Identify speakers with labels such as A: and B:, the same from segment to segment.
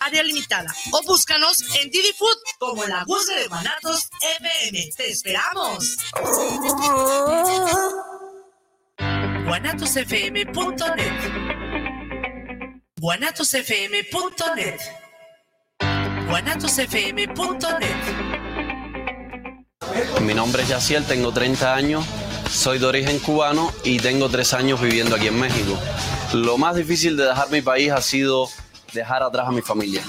A: área limitada. O búscanos en Didi Food como la búsqueda de Guanatos FM. ¡Te esperamos! guanatosfm.net guanatosfm.net guanatosfm.net
B: Mi nombre es Yaciel, tengo 30 años, soy de origen cubano y tengo 3 años viviendo aquí en México. Lo más difícil de dejar mi país ha sido dejar atrás a mi familia.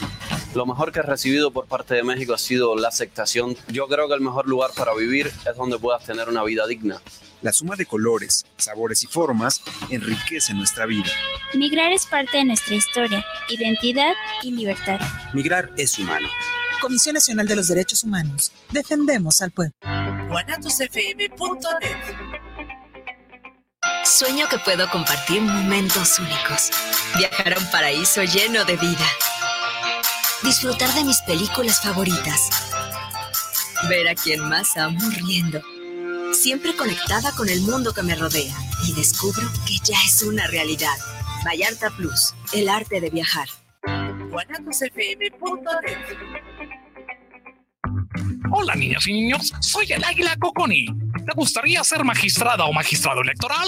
B: Lo mejor que he recibido por parte de México ha sido la aceptación. Yo creo que el mejor lugar para vivir es donde puedas tener una vida digna.
C: La suma de colores, sabores y formas enriquece nuestra vida.
D: Migrar es parte de nuestra historia, identidad y libertad.
C: Migrar es humano.
E: Comisión Nacional de los Derechos Humanos. Defendemos al pueblo.
F: Sueño que puedo compartir momentos únicos. Viajar a un paraíso lleno de vida. Disfrutar de mis películas favoritas. Ver a quien más amo riendo. Siempre conectada con el mundo que me rodea. Y descubro que ya es una realidad. Vallarta Plus, el arte de viajar.
G: Hola niñas y niños, soy el Águila Coconi. ¿Te gustaría ser magistrada o magistrado electoral?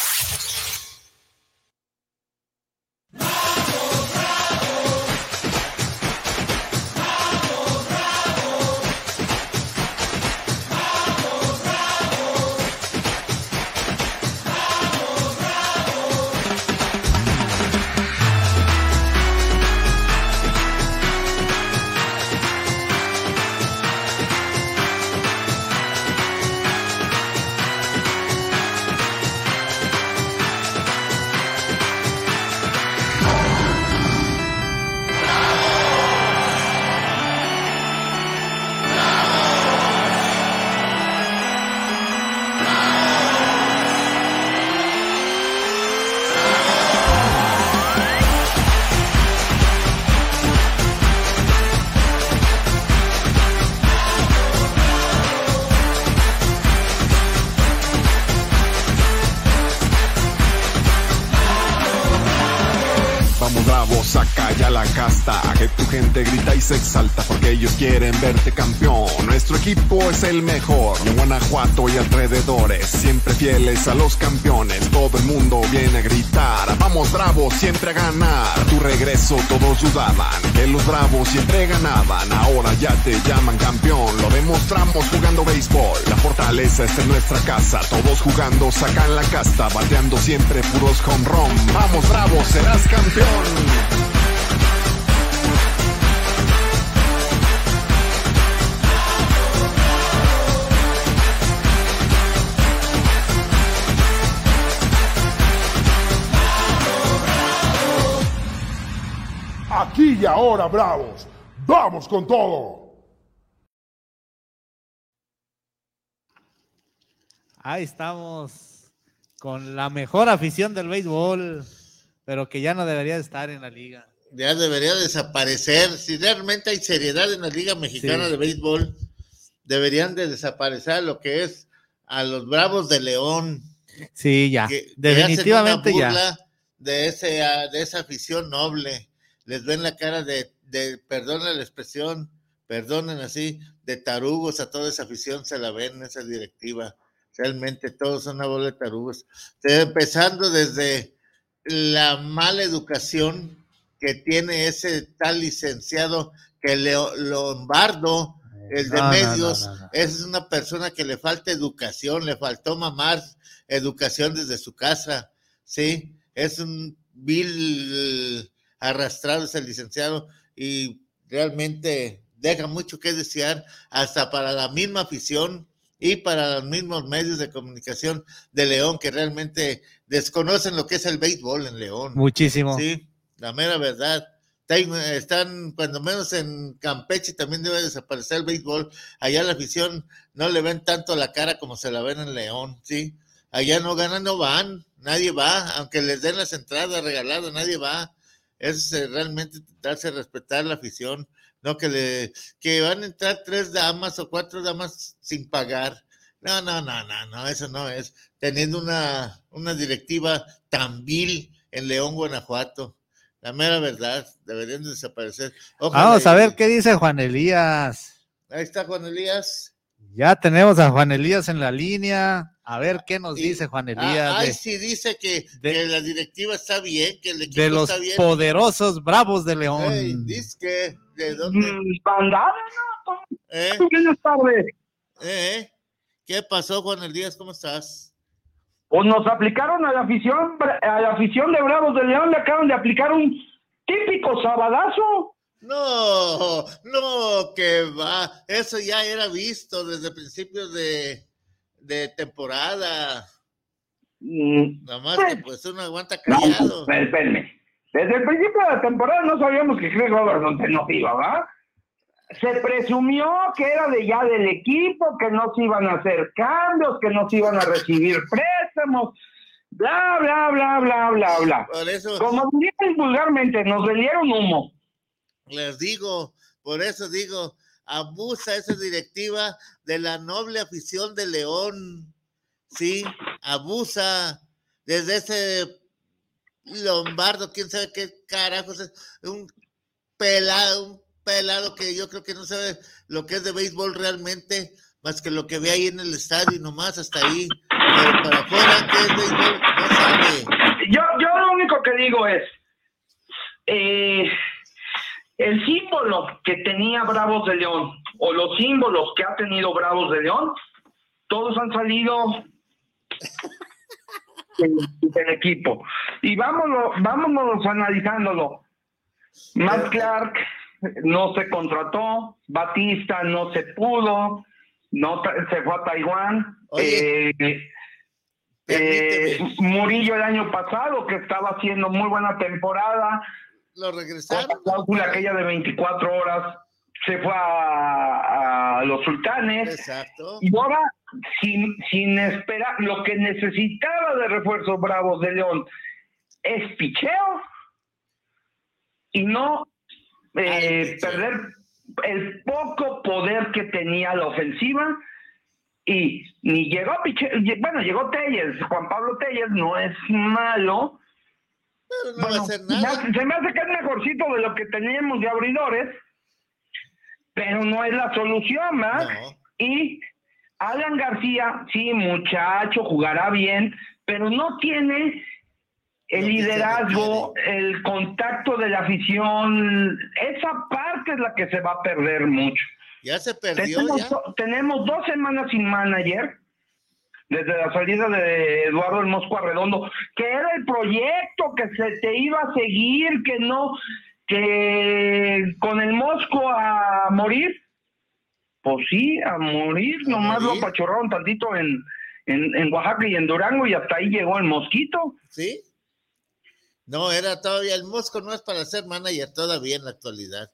H: exalta porque ellos quieren verte campeón. Nuestro equipo es el mejor, en Guanajuato y alrededores, siempre fieles a los campeones. Todo el mundo viene a gritar, vamos bravos, siempre a ganar. Tu regreso todos dudaban, que los bravos siempre ganaban. Ahora ya te llaman campeón, lo demostramos jugando béisbol. La fortaleza está en nuestra casa, todos jugando sacan la casta, bateando siempre puros home run. Vamos bravos, serás campeón.
I: Y ahora, bravos. Vamos con todo.
J: Ahí estamos con la mejor afición del béisbol, pero que ya no debería de estar en la liga.
K: Ya debería desaparecer. Si realmente hay seriedad en la Liga Mexicana
J: Sí.
K: de Béisbol, deberían de desaparecer lo que es a los Bravos de León.
J: Sí, ya.
K: que- que
J: Definitivamente
K: hacen una
J: ya.
K: De, ese, de esa afición noble. Les ven la cara de, de perdonen la expresión, perdonen así, de tarugos a toda esa afición, se la ven esa directiva. Realmente todos son una bola de tarugos. Eh, Empezando desde la mala educación que tiene ese tal licenciado que Leo- Lombardo, el de
J: no,
K: medios,
J: no, no.
K: es una persona que le falta educación, le faltó mamar educación desde su casa, ¿sí? Es un vil arrastrado ese licenciado y realmente deja mucho que desear hasta para la misma afición y para los mismos medios de comunicación de León que realmente desconocen lo que es el béisbol en León.
J: Muchísimo.
K: Sí, la mera verdad. Está- Están, cuando menos en Campeche también debe desaparecer el béisbol. Allá la afición no le ven tanto la cara como se la ven en León, ¿sí? Allá no ganan, no van, nadie va, aunque les den las entradas regaladas, nadie va. Es eh, realmente darse a respetar la afición, no que le que van a entrar tres damas o cuatro damas sin pagar. No, no, no, no, no, eso no es. Teniendo una, una directiva tan vil en León, Guanajuato. La mera verdad, deberían desaparecer. Ojalá
J: Vamos a
K: y-
J: ver qué dice Juan Elías.
K: Ahí está Juan Elías.
J: Ya tenemos a Juan Elías en la línea. A ver qué nos dice Juan
K: Ah,
J: Elías
K: ay, sí, dice que, que la directiva está bien, que el equipo
J: de los
K: está bien.
J: poderosos bravos de León.
K: Dice que, ¿de dónde?
L: Bandada,
K: ¿Eh?
L: Buenas tardes.
K: ¿Eh? ¿Qué pasó, Juan Elías? ¿Cómo estás?
L: Pues nos aplicaron a la afición, a la afición de Bravos de León, le acaban de aplicar un típico sabadazo.
K: No, no, que va. Eso ya era visto desde principios de, de temporada. Nada más que pues uno aguanta callado.
L: No, espérenme. Desde el principio de la temporada no sabíamos que Chris Robertson nos iba, ¿va? Se presumió que era de ya del equipo, que no se iban a hacer cambios, que no se iban a recibir préstamos, bla, bla, bla, bla, bla, bla.
K: Por eso
L: Como dirían vulgarmente, nos vendieron humo.
K: les digo, por eso digo, abusa esa directiva de la noble afición de León. Sí, abusa desde ese Lombardo, quién sabe qué carajos es, un pelado, un pelado que yo creo que no sabe lo que es de béisbol realmente, más que lo que ve ahí en el estadio y nomás hasta ahí. Pero para afuera, ¿qué es béisbol? No sabe.
L: Yo, yo lo único que digo es, eh, el símbolo que tenía Bravos de León, o los símbolos que ha tenido Bravos de León, todos han salido del, equipo. Y vámonos, vámonos analizándolo. Matt Clark no se contrató, Batista no se pudo, no se fue a Taiwán. Eh, eh, Murillo el año pasado, que estaba haciendo muy buena temporada,
K: Lo regresaron.
L: la cláusula aquella de 24 horas, se fue a, a los sultanes.
K: Exacto.
L: Y ahora, sin, sin esperar, lo que necesitaba de refuerzos bravos de León es picheo y no eh, perder el poco poder que tenía la ofensiva. Y ni llegó picheo, bueno, llegó Telles, Juan Pablo Telles no es malo.
K: Pero no va a hacer nada.
L: se me hace que es mejorcito de lo que teníamos de abridores, pero no es la solución, ¿verdad? Y Alan García, sí, muchacho, jugará bien, pero no tiene el liderazgo, el contacto de la afición, esa parte es la que se va a perder mucho.
K: Ya se perdió,
L: Tenemos,
K: ya.
L: do- tenemos dos semanas sin manager, desde la salida de Eduardo el Mosco Arredondo, que era el proyecto que se te iba a seguir, que no, que con el Mosco a morir, pues sí, a morir, nomás lo pachorraron tantito en, en, en Oaxaca y en Durango y hasta ahí llegó el mosquito.
K: ¿Sí? No, era todavía, el Mosco no es para ser manager todavía en la actualidad.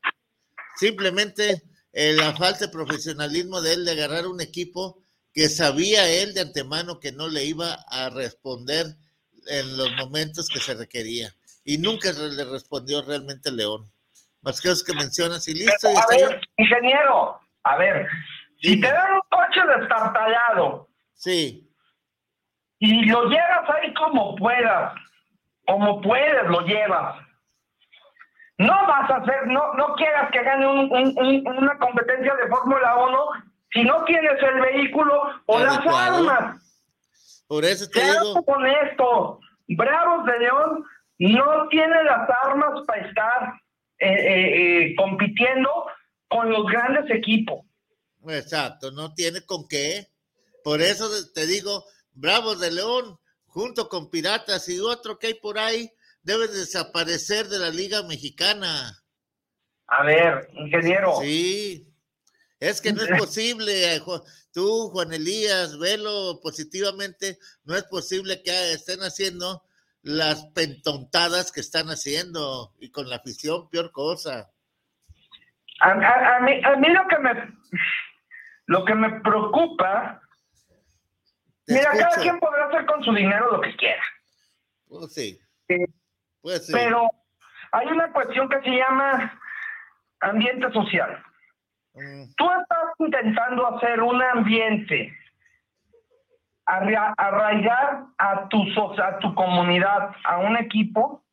K: Simplemente eh, la falta de profesionalismo de él de agarrar un equipo que sabía él de antemano que no le iba a responder en los momentos que se requería. Y nunca le respondió realmente León. Más que los que mencionas y listo.
L: A ver, ingeniero, a ver, si te dan un coche destartalado,
K: sí,
L: y lo llevas ahí como puedas, como puedes lo llevas. No vas a hacer, no, no quieras que gane un- un- un- una competencia de Fórmula 1 si no tienes el vehículo o las armas.
K: Por eso te digo,
L: honestos, Bravos de León no tiene las armas para estar eh, eh, eh, compitiendo con los grandes equipos.
K: Exacto, no tiene con qué. Por eso te digo, Bravos de León, junto con Piratas y otro que hay por ahí, debe desaparecer de la Liga Mexicana.
L: A ver, ingeniero.
K: Sí, es que no es posible, tú, Juan Elías, velo positivamente, no es posible que estén haciendo las pentontadas que están haciendo y con la afición, peor cosa.
L: A, mí, a mí lo que me lo que me preocupa, mira, cada quien podrá hacer con su dinero lo que quiera.
K: Pues sí.
L: pues sí. Pero hay una cuestión que se llama ambiente social. Mm. Tú estás intentando hacer un ambiente, arraigar a tu, a tu comunidad, a un equipo,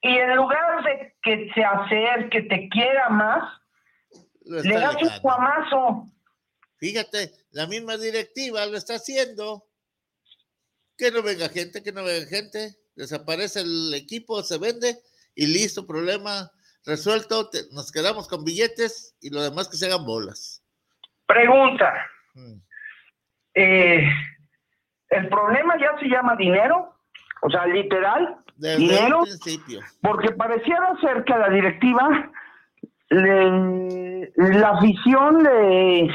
L: y en lugar de que se acerque, que te quiera más, le das un guamazo.
K: Fíjate, la misma directiva lo está haciendo. Que no venga gente, que no venga gente. Desaparece el equipo, se vende y listo, problema resuelto. nos quedamos con billetes y lo demás que se hagan bolas.
L: Pregunta. Mm. Eh, ¿El problema ya se llama dinero? O sea, literal, dinero. Porque pareciera ser que a la directiva la afición le,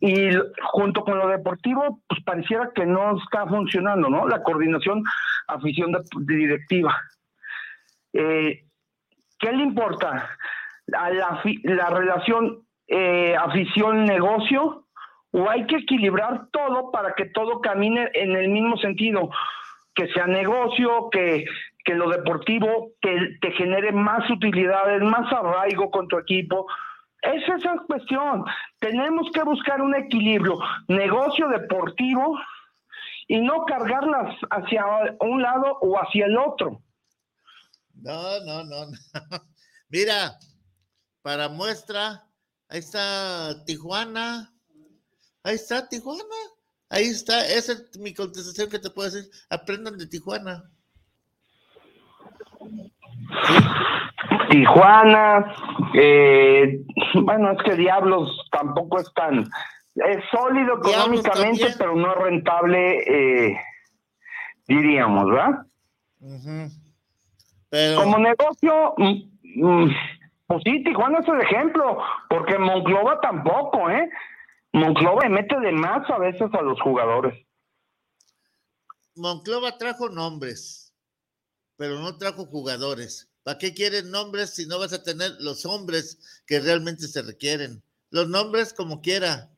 L: y junto con lo deportivo, pues pareciera que no está funcionando, ¿no? La coordinación afición de, directiva. Eh, ¿Qué le importa? A la, la relación eh, afición-negocio o hay que equilibrar todo para que todo camine en el mismo sentido, que sea negocio, que, que lo deportivo te, te genere más utilidades, más arraigo con tu equipo. Esa es la cuestión. Tenemos que buscar un equilibrio, negocio deportivo y no cargarlas hacia un lado o hacia el otro.
K: No, no, no, no. Mira, para muestra, ahí está Tijuana. Ahí está Tijuana. Ahí está, esa es mi contestación que te puedo decir. Aprendan de Tijuana.
L: Tijuana, eh, bueno, es que Diablos tampoco es tan, es sólido económicamente, pero no rentable, eh, diríamos, ¿verdad? Como negocio, mm, mm, pues sí, Tijuana es el ejemplo, porque Monclova tampoco, ¿eh? Monclova mete de más a veces a los jugadores.
K: Monclova trajo nombres, pero no trajo jugadores. ¿Para qué quieren nombres si no vas a tener los hombres que realmente se requieren? Los nombres, como quiera,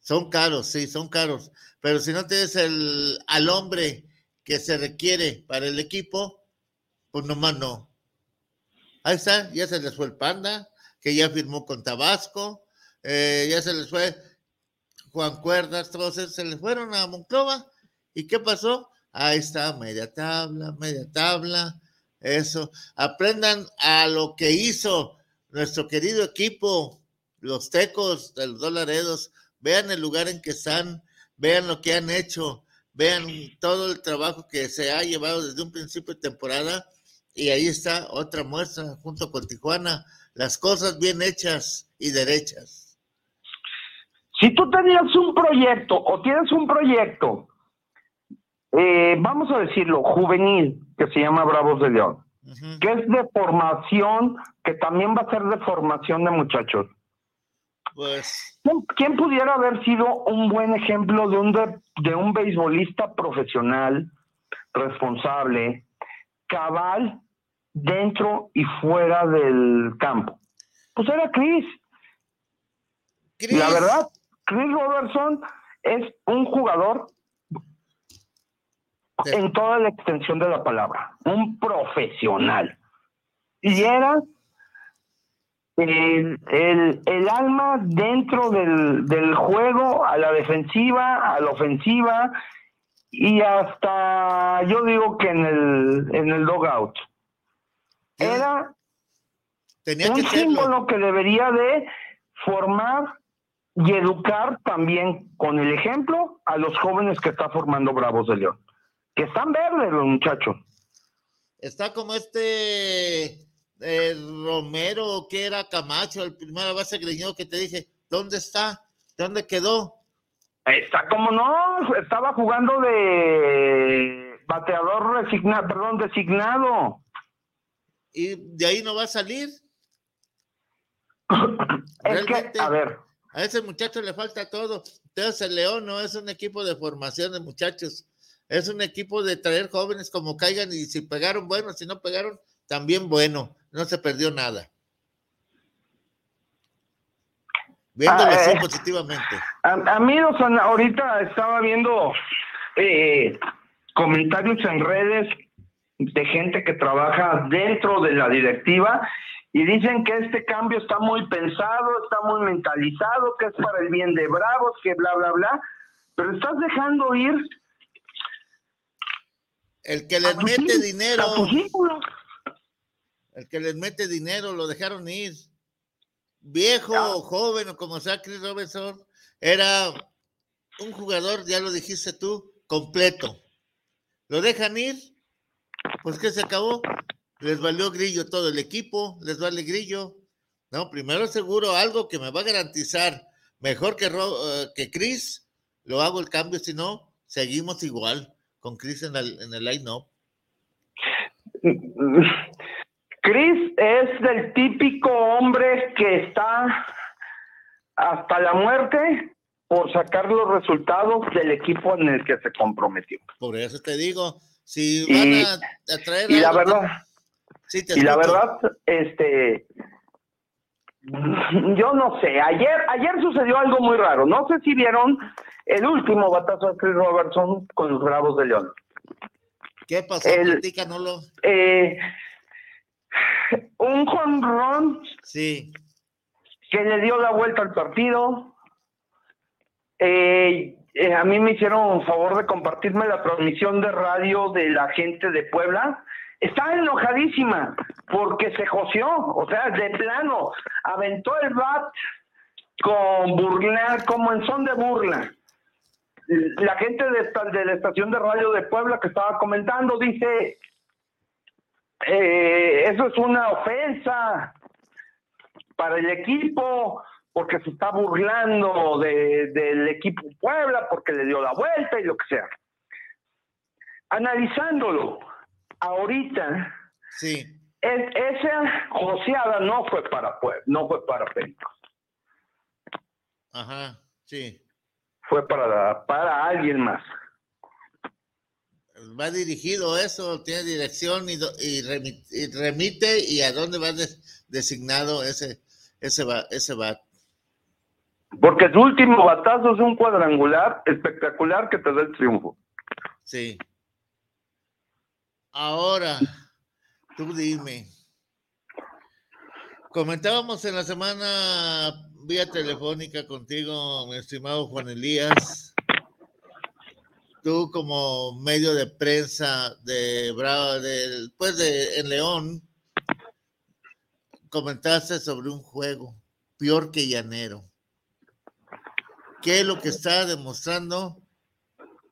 K: son caros, sí, son caros. Pero si no tienes el, al hombre que se requiere para el equipo, pues nomás no. Ahí está, ya se les fue el Panda, que ya firmó con Tabasco, eh, ya se les fue Juan Cuerdas, todos se les fueron a Monclova. ¿Y qué pasó? Ahí está, media tabla, media tabla, eso. Aprendan a lo que hizo nuestro querido equipo, los tecos de los dolaredos. Vean el lugar en que están, vean lo que han hecho, vean todo el trabajo que se ha llevado desde un principio de temporada. Y ahí está otra muestra junto con Tijuana, las cosas bien hechas y derechas.
L: Si tú tenías un proyecto o tienes un proyecto, eh, vamos a decirlo, juvenil, que se llama Bravos de León, que es de formación, que también va a ser de formación de muchachos.
K: Pues.
L: ¿Quién pudiera haber sido un buen ejemplo de un, de, de un beisbolista profesional, responsable, cabal, dentro y fuera del campo? Pues era Chris. Chris. La verdad, Chris Robertson es un jugador en toda la extensión de la palabra, un profesional. Y era el, el, alma dentro del, del, juego, a la defensiva, a la ofensiva y hasta yo digo que en el, en el dogout. Era un símbolo que debería de formar y educar también con el ejemplo a los jóvenes que está formando Bravos de León, que están verdes los muchachos.
K: Está como este eh, Romero, que era Camacho, el primera base greñudo que te dije, ¿dónde está? ¿Dónde quedó?
L: Está como no, estaba jugando de bateador resignado, perdón, designado.
K: y de ahí no va a salir.
L: Es que, a ver.
K: A ese muchacho le falta todo. Entonces el León no es un equipo de formación de muchachos, es un equipo de traer jóvenes como caigan y si pegaron, bueno, si no pegaron, también bueno, no se perdió nada. Viéndolo
L: Ah,
K: así
L: eh.
K: positivamente.
L: A, a mí, o sea, ahorita estaba viendo eh, comentarios en redes de gente que trabaja dentro de la directiva y dicen que este cambio está muy pensado, está muy mentalizado, que es para el bien de Bravos, que bla, bla, bla, pero estás dejando ir
K: El que les mete dinero, el que les mete dinero, lo dejaron ir. Viejo o joven o como sea, Chris Robinson, era un jugador, ya lo dijiste tú, completo. Lo dejan ir, pues que se acabó. Les valió grillo todo el equipo, les vale grillo. No, primero seguro algo que me va a garantizar mejor que, eh, que Chris, lo hago el cambio, si no, seguimos igual con Chris en el, en el line-up.
L: Chris es del típico hombre que está hasta la muerte por sacar los resultados del equipo en el que se comprometió.
K: Por eso te digo, si
L: Y-
K: van a, a traer
L: Y la
K: algo
L: verdad,
K: Sí, te
L: y la verdad, este, yo no sé, ayer, ayer sucedió algo muy raro. No sé si vieron el último batazo de Chris Robertson con los Bravos de León.
K: ¿Qué pasó?
L: el-. Eh, un jonrón
K: Sí.
L: que le dio la vuelta al partido. Eh, eh, a mí me hicieron favor de compartirme la transmisión de radio de la gente de Puebla. Estaba enojadísima porque se joseó, o sea, de plano, aventó el bat con burla, como en son de burla. La gente de, de la estación de radio de Puebla que estaba comentando dice, eh, eso es una ofensa para el equipo, porque se está burlando de- del equipo Puebla, porque le dio la vuelta y lo que sea. Analizándolo, ahorita,
K: Sí.
L: es- esa joseada no fue para Puebla, no fue para Pericos,
K: Ajá, sí.
L: fue para, para alguien más.
K: Va dirigido eso, tiene dirección y, y remi- y remite y a dónde va des- designado ese, ese, ese bat.
L: Porque su último batazo es un cuadrangular espectacular que te da el triunfo.
K: Sí. Ahora, tú dime. Comentábamos en la semana vía telefónica contigo, mi estimado Juan Elías. Tú como medio de prensa de Bravo, del pues de en León, comentaste sobre un juego peor que llanero. ¿Qué es lo que está demostrando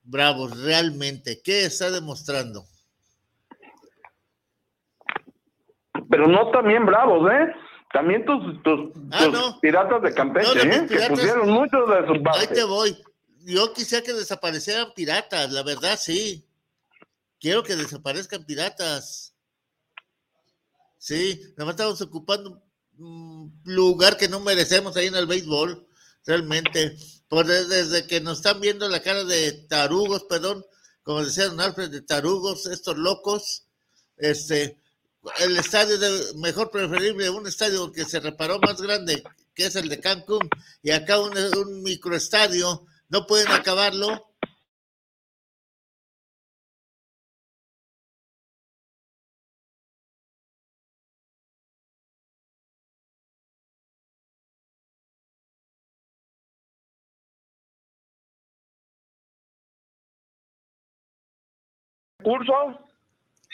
K: Bravos realmente? ¿Qué está demostrando?
L: Pero no también bravos, ¿eh? También tus, tus,
K: Ah,
L: tus
K: no.
L: piratas de Campeche,
K: No,
L: ¿eh? Que
K: piratas-
L: pusieron muchos de sus
K: Ahí
L: bases.
K: te voy. Yo quisiera que desaparecieran piratas, la verdad sí. Quiero que desaparezcan piratas. Sí, nada más estamos ocupando un lugar que no merecemos ahí en el béisbol, realmente. Por de- desde que nos están viendo la cara de tarugos, perdón, como decía Don Alfred, de tarugos, estos locos, este, el estadio de, mejor preferible, un estadio que se reparó más grande, que es el de Cancún, y acá un, un microestadio, no pueden acabarlo.
L: recursos,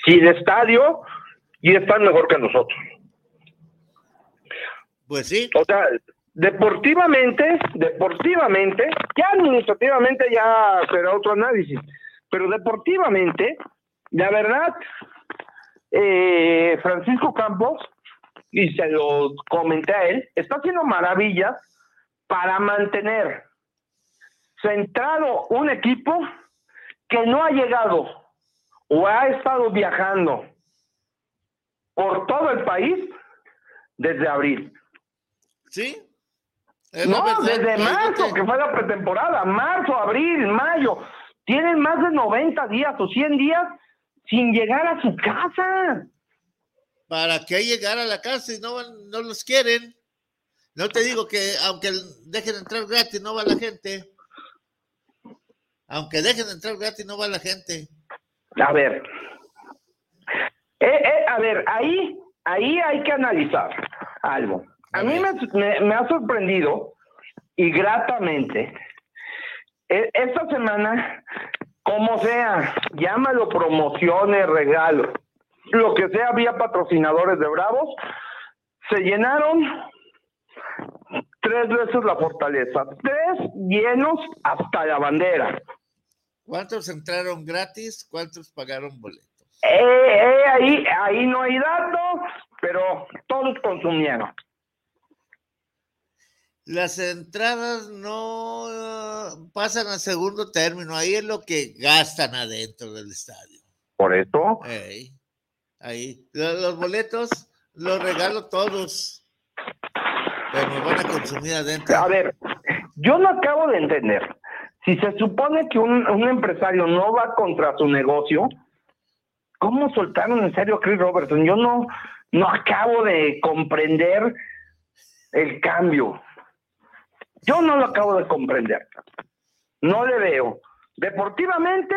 L: sin estadio, y están mejor que nosotros.
K: Pues sí.
L: O sea, deportivamente, deportivamente, ya administrativamente ya será otro análisis, pero deportivamente, la verdad, eh, Francisco Campos, y se lo comenté a él, está haciendo maravillas para mantener centrado un equipo que no ha llegado o ha estado viajando por todo el país desde abril.
K: ¿Sí?
L: No, desde marzo, que fue la pretemporada, marzo, abril, mayo. Tienen más de 90 días o 100 días sin llegar a su casa.
K: ¿Para qué llegar a la casa si no, no los quieren? No te digo que aunque dejen entrar gratis, no va la gente. Aunque dejen entrar gratis, no va la gente.
L: A ver. Eh, eh, a ver, ahí, ahí hay que analizar algo. A, mí me, me, ha sorprendido y gratamente e, esta semana, como sea, llámalo promociones, regalos, lo que sea, había patrocinadores de Bravos, se llenaron tres veces la fortaleza, tres llenos hasta la bandera.
K: ¿Cuántos entraron gratis? ¿Cuántos pagaron boletos?
L: Eh, eh, ahí, ahí no hay datos, pero todos consumieron.
K: Las entradas no pasan al segundo término, ahí es lo que gastan adentro del estadio.
L: ¿Por eso?
K: ahí. Los boletos los regalo todos, pero me van a consumir adentro.
L: A ver, yo no acabo de entender. Si se supone que un, un empresario no va contra su negocio, ¿cómo soltaron en serio a Chris Robertson? Yo no, no acabo de comprender el cambio. Yo no lo acabo de comprender. No le veo. Deportivamente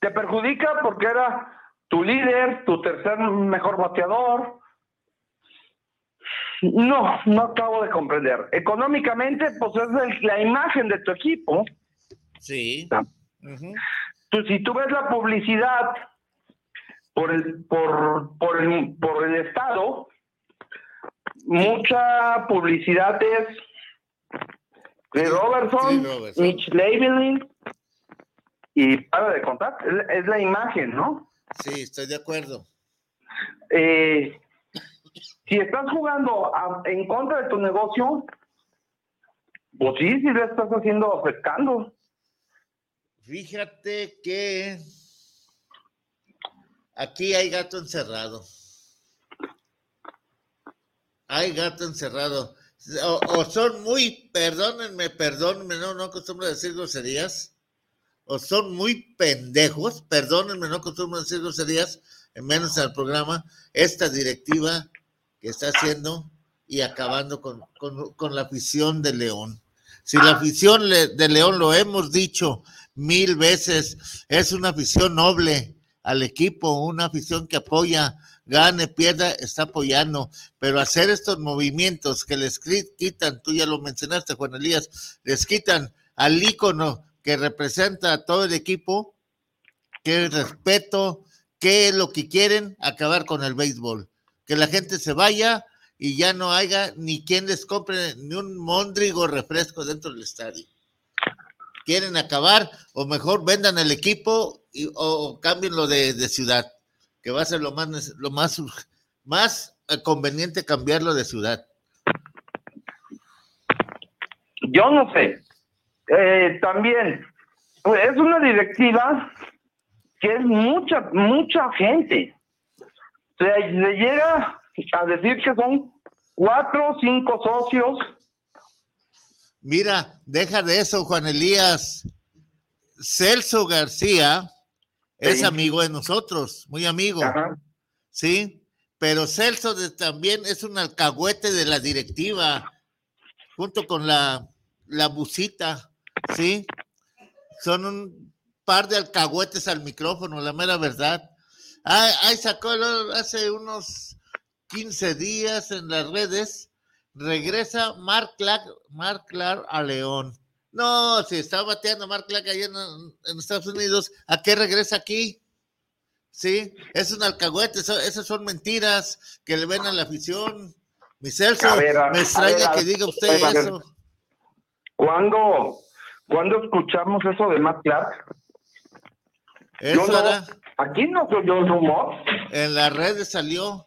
L: te perjudica porque era tu líder, tu tercer mejor bateador. No, no acabo de comprender. Económicamente, pues es la imagen de tu equipo.
K: Sí.
L: tú, si tú ves la publicidad por el, por, por el, por el Estado, mucha publicidad es de Robertson, Mitch Labeling y para de contar, es, la imagen, ¿no?
K: Sí, estoy de acuerdo.
L: Eh, si estás jugando en contra de tu negocio, pues sí, sí le estás haciendo afectando.
K: Fíjate que aquí hay gato encerrado. Hay gato encerrado. O, son muy, perdónenme, perdónenme, no, no acostumbro decir groserías, o son muy pendejos, perdónenme, no acostumbro a decir groserías, menos al programa, esta directiva que está haciendo y acabando con, con la afición de León. Si la afición de León, lo hemos dicho mil veces, es una afición noble al equipo, una afición que apoya gane, pierda, está apoyando, pero hacer estos movimientos que les quitan, tú ya lo mencionaste, Juan Elías, les quitan al ícono que representa a todo el equipo, que respeto, que es lo que quieren, acabar con el béisbol, que la gente se vaya y ya no haya ni quien les compre ni un mondrigo refresco dentro del estadio. Quieren acabar o mejor vendan el equipo y, o, cámbienlo de ciudad que va a ser lo más, lo más, más eh, conveniente cambiarlo de ciudad?
L: Yo no sé. Eh, también es una directiva que es mucha, mucha gente. Se, se llega a decir que son cuatro o cinco socios.
K: Mira, deja de eso, Juan Elías. Celso García es amigo de nosotros, muy amigo. Sí, pero Celso también es un alcahuete de la directiva, junto con la, la busita, ¿sí? Son un par de alcahuetes al micrófono, la mera verdad. Ahí sacó hace unos 15 días en las redes, regresa Mark Clark, Mark Clark a León. No, si está bateando Mark Clark allá en, Estados Unidos, ¿a qué regresa aquí? Sí, es un alcahuete, esas son mentiras que le ven a la afición. Mi Celso, me extraña que diga usted eso.
L: ¿Cuándo, ¿Cuándo escuchamos eso de Mark Clark? aquí no soy yo rumor.
K: En las redes salió.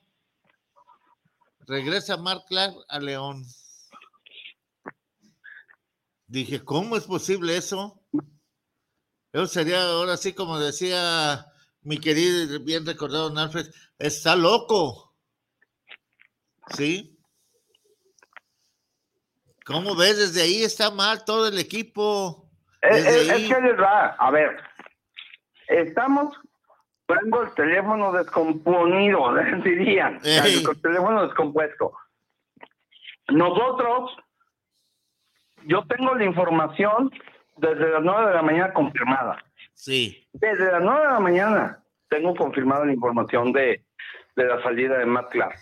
K: Regresa Mark Clark a León. Dije, ¿cómo es posible eso? Eso sería ahora sí como decía mi querido y bien recordado Don Alfred, está loco. ¿Sí? ¿Cómo ves? Desde ahí está mal todo el equipo.
L: Es,
K: Desde
L: es- es
K: ahí.
L: que les va, a ver, estamos poniendo el teléfono descomponido, dirían,
K: Ey.
L: el teléfono descompuesto. Nosotros, yo tengo la información desde las 9 de la mañana confirmada.
K: Sí.
L: Desde las 9 de la mañana tengo confirmada la información de, de la salida de Matt Clark.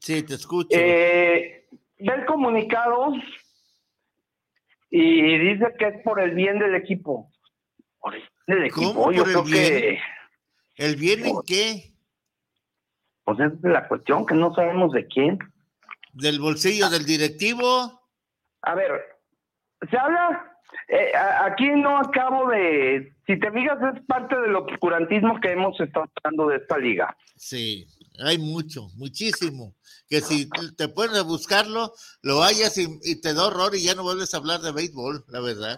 K: Sí, te escucho.
L: Eh, ve el comunicado y dice que es por el bien del equipo. Por el bien del equipo.
K: ¿Cómo
L: Yo
K: por
L: creo
K: el bien?
L: que
K: ¿El bien en qué?
L: pues es la cuestión, que no sabemos de quién.
K: ¿Del bolsillo del directivo?
L: A ver, se habla, eh, a- aquí no acabo de, si te fijas, es parte del obscurantismo que hemos estado hablando de esta liga.
K: Sí, hay mucho, muchísimo. Que si te a buscarlo, lo hallas y, y te da horror y ya no vuelves a hablar de béisbol, la verdad.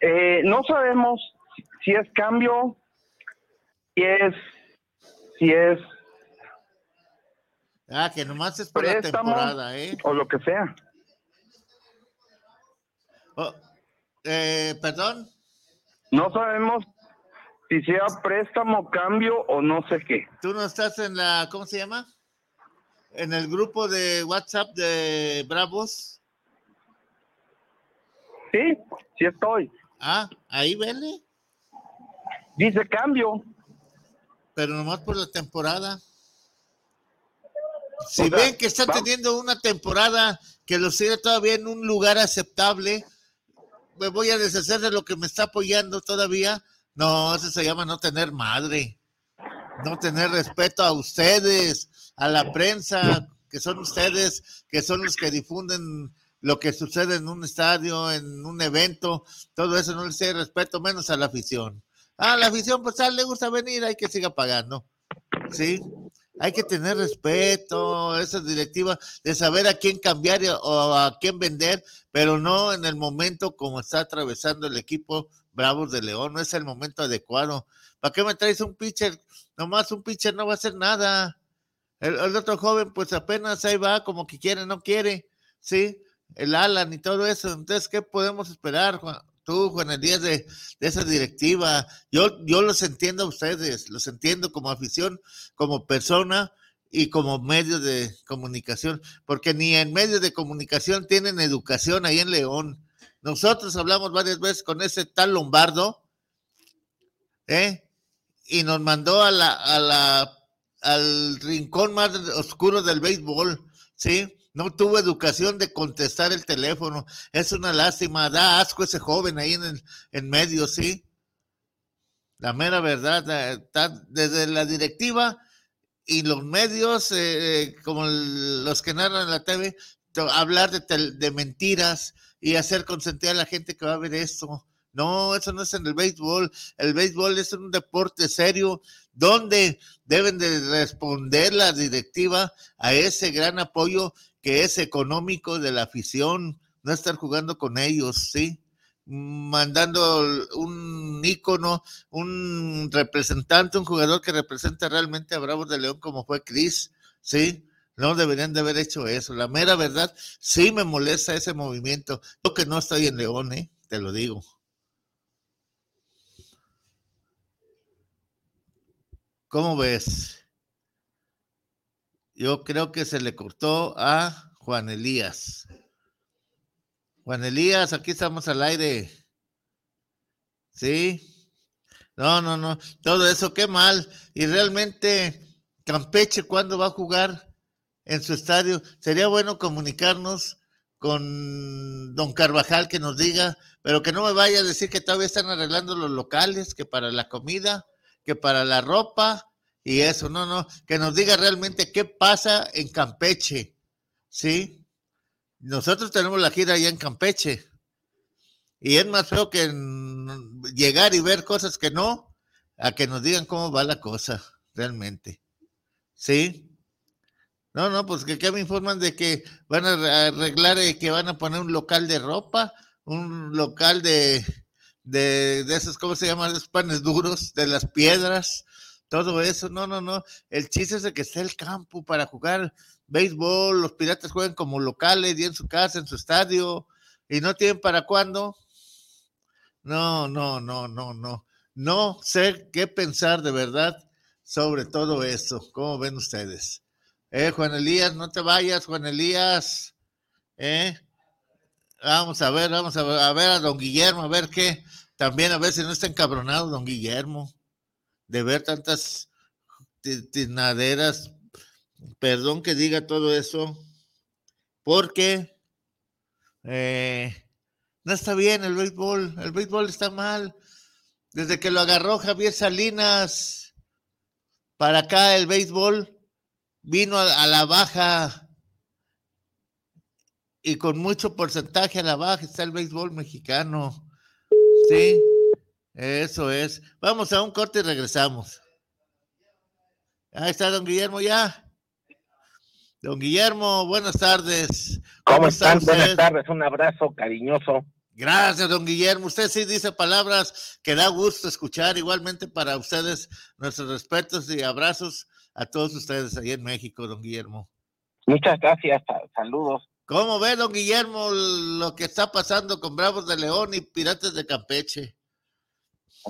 L: Eh, no sabemos si es cambio, si es, si es
K: Ah, que nomás es por la temporada, ¿eh?
L: o lo que sea.
K: Oh, eh, Perdón.
L: No sabemos si sea préstamo, cambio o no sé qué.
K: ¿Tú no estás en la, ¿cómo se llama? En el grupo de WhatsApp de Bravos.
L: Sí, sí estoy.
K: Ah, ahí vele.
L: Dice cambio.
K: Pero nomás por la temporada. Si
L: O sea,
K: ven que está teniendo una temporada que lo sigue todavía en un lugar aceptable, me voy a deshacer de lo que me está apoyando todavía. No, eso se llama no tener madre. No tener respeto a ustedes, a la prensa, que son ustedes, que son los que difunden lo que sucede en un estadio, en un evento. Todo eso no les tiene respeto, menos a la afición. Ah, la afición, pues a él le gusta venir, hay que siga pagando. Sí, hay que tener respeto, esa directiva de saber a quién cambiar o a quién vender, pero no en el momento como está atravesando el equipo Bravos de León, no es el momento adecuado. ¿Para qué me traes un pitcher? Nomás un pitcher no va a hacer nada. El, el otro joven, pues apenas ahí va, como que quiere, no quiere, ¿sí? El Alan y todo eso. Entonces, ¿qué podemos esperar, Juan? Tú, Juan Elías, de, de esa directiva? Yo, yo los entiendo a ustedes, los entiendo como afición, como persona y como medio de comunicación, porque ni en medios de comunicación tienen educación ahí en León. Nosotros hablamos varias veces con ese tal Lombardo, ¿eh? Y nos mandó a la, a la, al rincón más oscuro del béisbol, ¿sí? No tuvo educación de contestar el teléfono. Es una lástima, da asco ese joven ahí en, en medio, ¿sí? La mera verdad, eh, está desde la directiva y los medios, eh, como el- los que narran la TV, hablar de, de mentiras y hacer consentir a la gente que va a ver esto. No, eso no es en el béisbol. El béisbol es un deporte serio donde deben de responder la directiva a ese gran apoyo que es económico de la afición, no estar jugando con ellos, ¿sí? Mandando un ícono, un representante, un jugador que representa realmente a Bravos de León como fue Chris, ¿sí? No deberían de haber hecho eso. La mera verdad, sí me molesta ese movimiento. Yo que no estoy en León, ¿eh? Te lo digo. ¿Cómo ves? Yo creo que se le cortó a Juan Elías. Juan Elías, aquí estamos al aire. ¿Sí? No, no, no. Todo eso, qué mal. Y realmente, Campeche, ¿cuándo va a jugar en su estadio? Sería bueno comunicarnos con don Carvajal que nos diga, pero que no me vaya a decir que todavía están arreglando los locales, que para la comida, que para la ropa y eso, no, no, que nos diga realmente qué pasa en Campeche, ¿sí? Nosotros tenemos la gira allá en Campeche y es más feo que llegar y ver cosas que no, a que nos digan cómo va la cosa realmente, ¿sí? No, no, pues que, que me informan de que van a arreglar, eh, que van a poner un local de ropa, un local de, de, de esos, ¿cómo se llaman? Los panes duros, de las piedras, todo eso. No, no, no. El chiste es de que esté el campo para jugar béisbol, los piratas juegan como locales y en su casa, en su estadio, y no tienen para cuándo. No, no, no, no, no. No sé qué pensar de verdad sobre todo esto. ¿Cómo ven ustedes? Eh, Juan Elías, no te vayas, Juan Elías. Eh. Vamos a ver, vamos a ver, a ver a don Guillermo, a ver qué. También a ver si no está encabronado don Guillermo de ver tantas tinaderas. Perdón que diga todo eso, porque eh, no está bien el béisbol, el béisbol está mal. Desde que lo agarró Javier Salinas para acá el béisbol vino a, la baja y con mucho porcentaje a la baja está el béisbol mexicano. Sí, eso es. Vamos a un corte y regresamos. Ahí está don Guillermo ya. Don Guillermo, buenas tardes.
M: ¿Cómo, están? Buenas tardes, un abrazo cariñoso.
K: Gracias, don Guillermo. Usted sí dice palabras que da gusto escuchar. Igualmente para ustedes, nuestros respetos y abrazos a todos ustedes ahí en México, don Guillermo.
M: Muchas gracias, saludos.
K: ¿Cómo ve, don Guillermo, lo que está pasando con Bravos de León y Pirates de Campeche?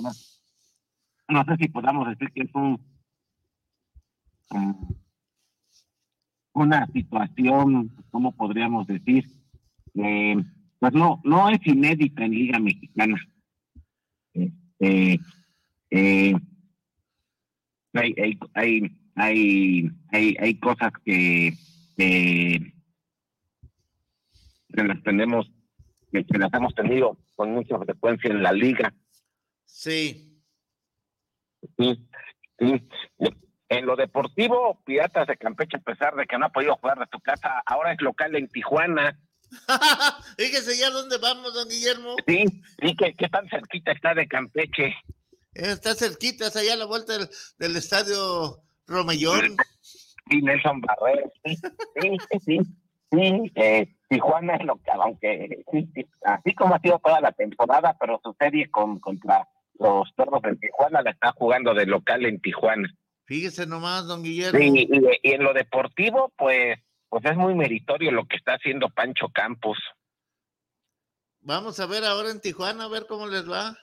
M: No sé si podamos decir que es un una situación, ¿cómo podríamos decir? Eh, pues no, no es inédita en Liga Mexicana. Este, eh, hay, hay, hay, hay, hay, cosas que, que, las tenemos, que, las hemos tenido con mucha frecuencia en la liga.
K: Sí.
M: Sí, sí. En lo deportivo, Piratas de Campeche, a pesar de que no ha podido jugar de su casa, ahora es local en Tijuana.
K: Fíjese ya dónde vamos, don Guillermo.
M: Sí, sí, que, tan cerquita está de Campeche.
K: Está cerquita, es allá a la vuelta del, estadio Romellón.
M: Sí, Nelson Barrera, sí, sí, sí, sí. Eh, Tijuana es local, aunque así como ha sido toda la temporada, pero su serie con, contra los perros de Tijuana la está jugando de local en Tijuana.
K: Fíjese nomás, don Guillermo.
M: y, en lo deportivo, pues, pues es muy meritorio lo que está haciendo Pancho Campos.
K: Vamos a ver ahora en Tijuana, a ver cómo les va.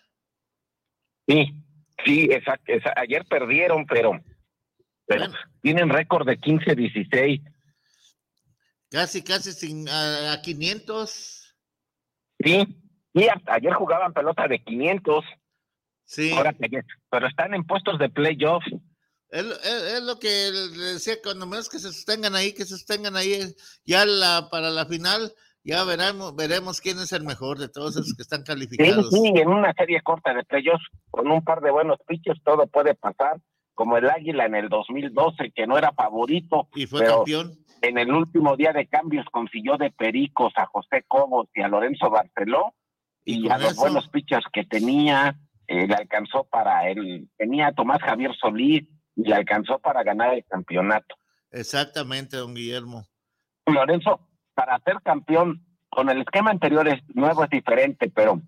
M: Sí, sí, exacto. ayer perdieron, pero, pero tienen récord de 15-16.
K: Casi, casi sin, a, a 500.
M: Sí, y ayer jugaban pelota de 500.
K: Sí.
M: Ahora, pero están en puestos de playoff.
K: Es, lo que decía, cuando menos que se sostengan ahí, que se sostengan ahí, ya la, para la final, ya veremos, veremos quién es el mejor de todos esos que están calificados.
M: Sí, sí, en una serie corta de playoffs, con un par de buenos pitches, todo puede pasar, como el Águila en el 2012, que no era favorito.
K: Y fue campeón.
M: En el último día de cambios consiguió de Pericos a José Cobos y a Lorenzo Barceló, y, a los buenos pitchers que tenía, eh, le alcanzó para él, tenía a Tomás Javier Solís, y le alcanzó para ganar el campeonato.
K: Exactamente, don Guillermo.
M: Lorenzo, para ser campeón, con el esquema anterior es nuevo, es diferente, pero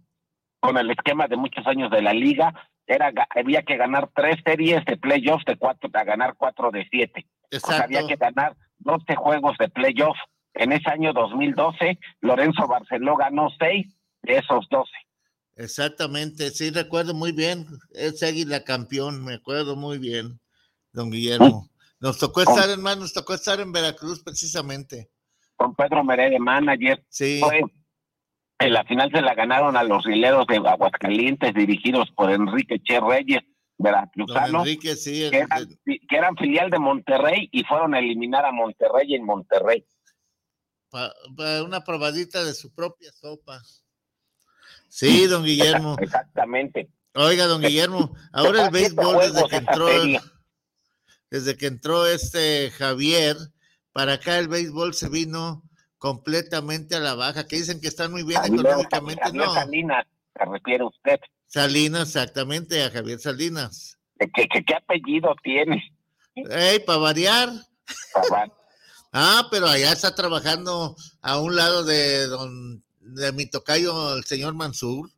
M: con el esquema de muchos años de la liga, era había que ganar tres series de playoffs de cuatro, a ganar cuatro de siete.
K: Exacto.
M: había que ganar 12 juegos de playoffs. En ese año 2012, Lorenzo Barceló ganó seis de esos 12.
K: Exactamente, sí, recuerdo muy bien. Es Águila campeón, me acuerdo muy bien don Guillermo. Nos tocó estar, hermano, nos tocó estar en Veracruz precisamente.
M: Con Pedro Meré manager.
K: Sí.
M: en la final se la ganaron a los rileros de Aguascalientes, dirigidos por Enrique Che Reyes, veracruzano.
K: Enrique, sí.
M: que, eran, filial de Monterrey y fueron a eliminar a Monterrey en Monterrey.
K: Para una probadita de su propia sopa. Sí, don Guillermo.
M: Exactamente.
K: Oiga, don Guillermo, ahora el béisbol desde que entró desde que entró este Javier, para acá el béisbol se vino completamente a la baja, que dicen que están muy bien económicamente, no.
M: Salinas, se refiere usted.
K: Salinas, exactamente, a Javier Salinas.
M: ¿Qué, qué, apellido tiene?
K: Ey, para variar. ah, pero allá está trabajando a un lado de don de mi tocayo, el señor Mansur.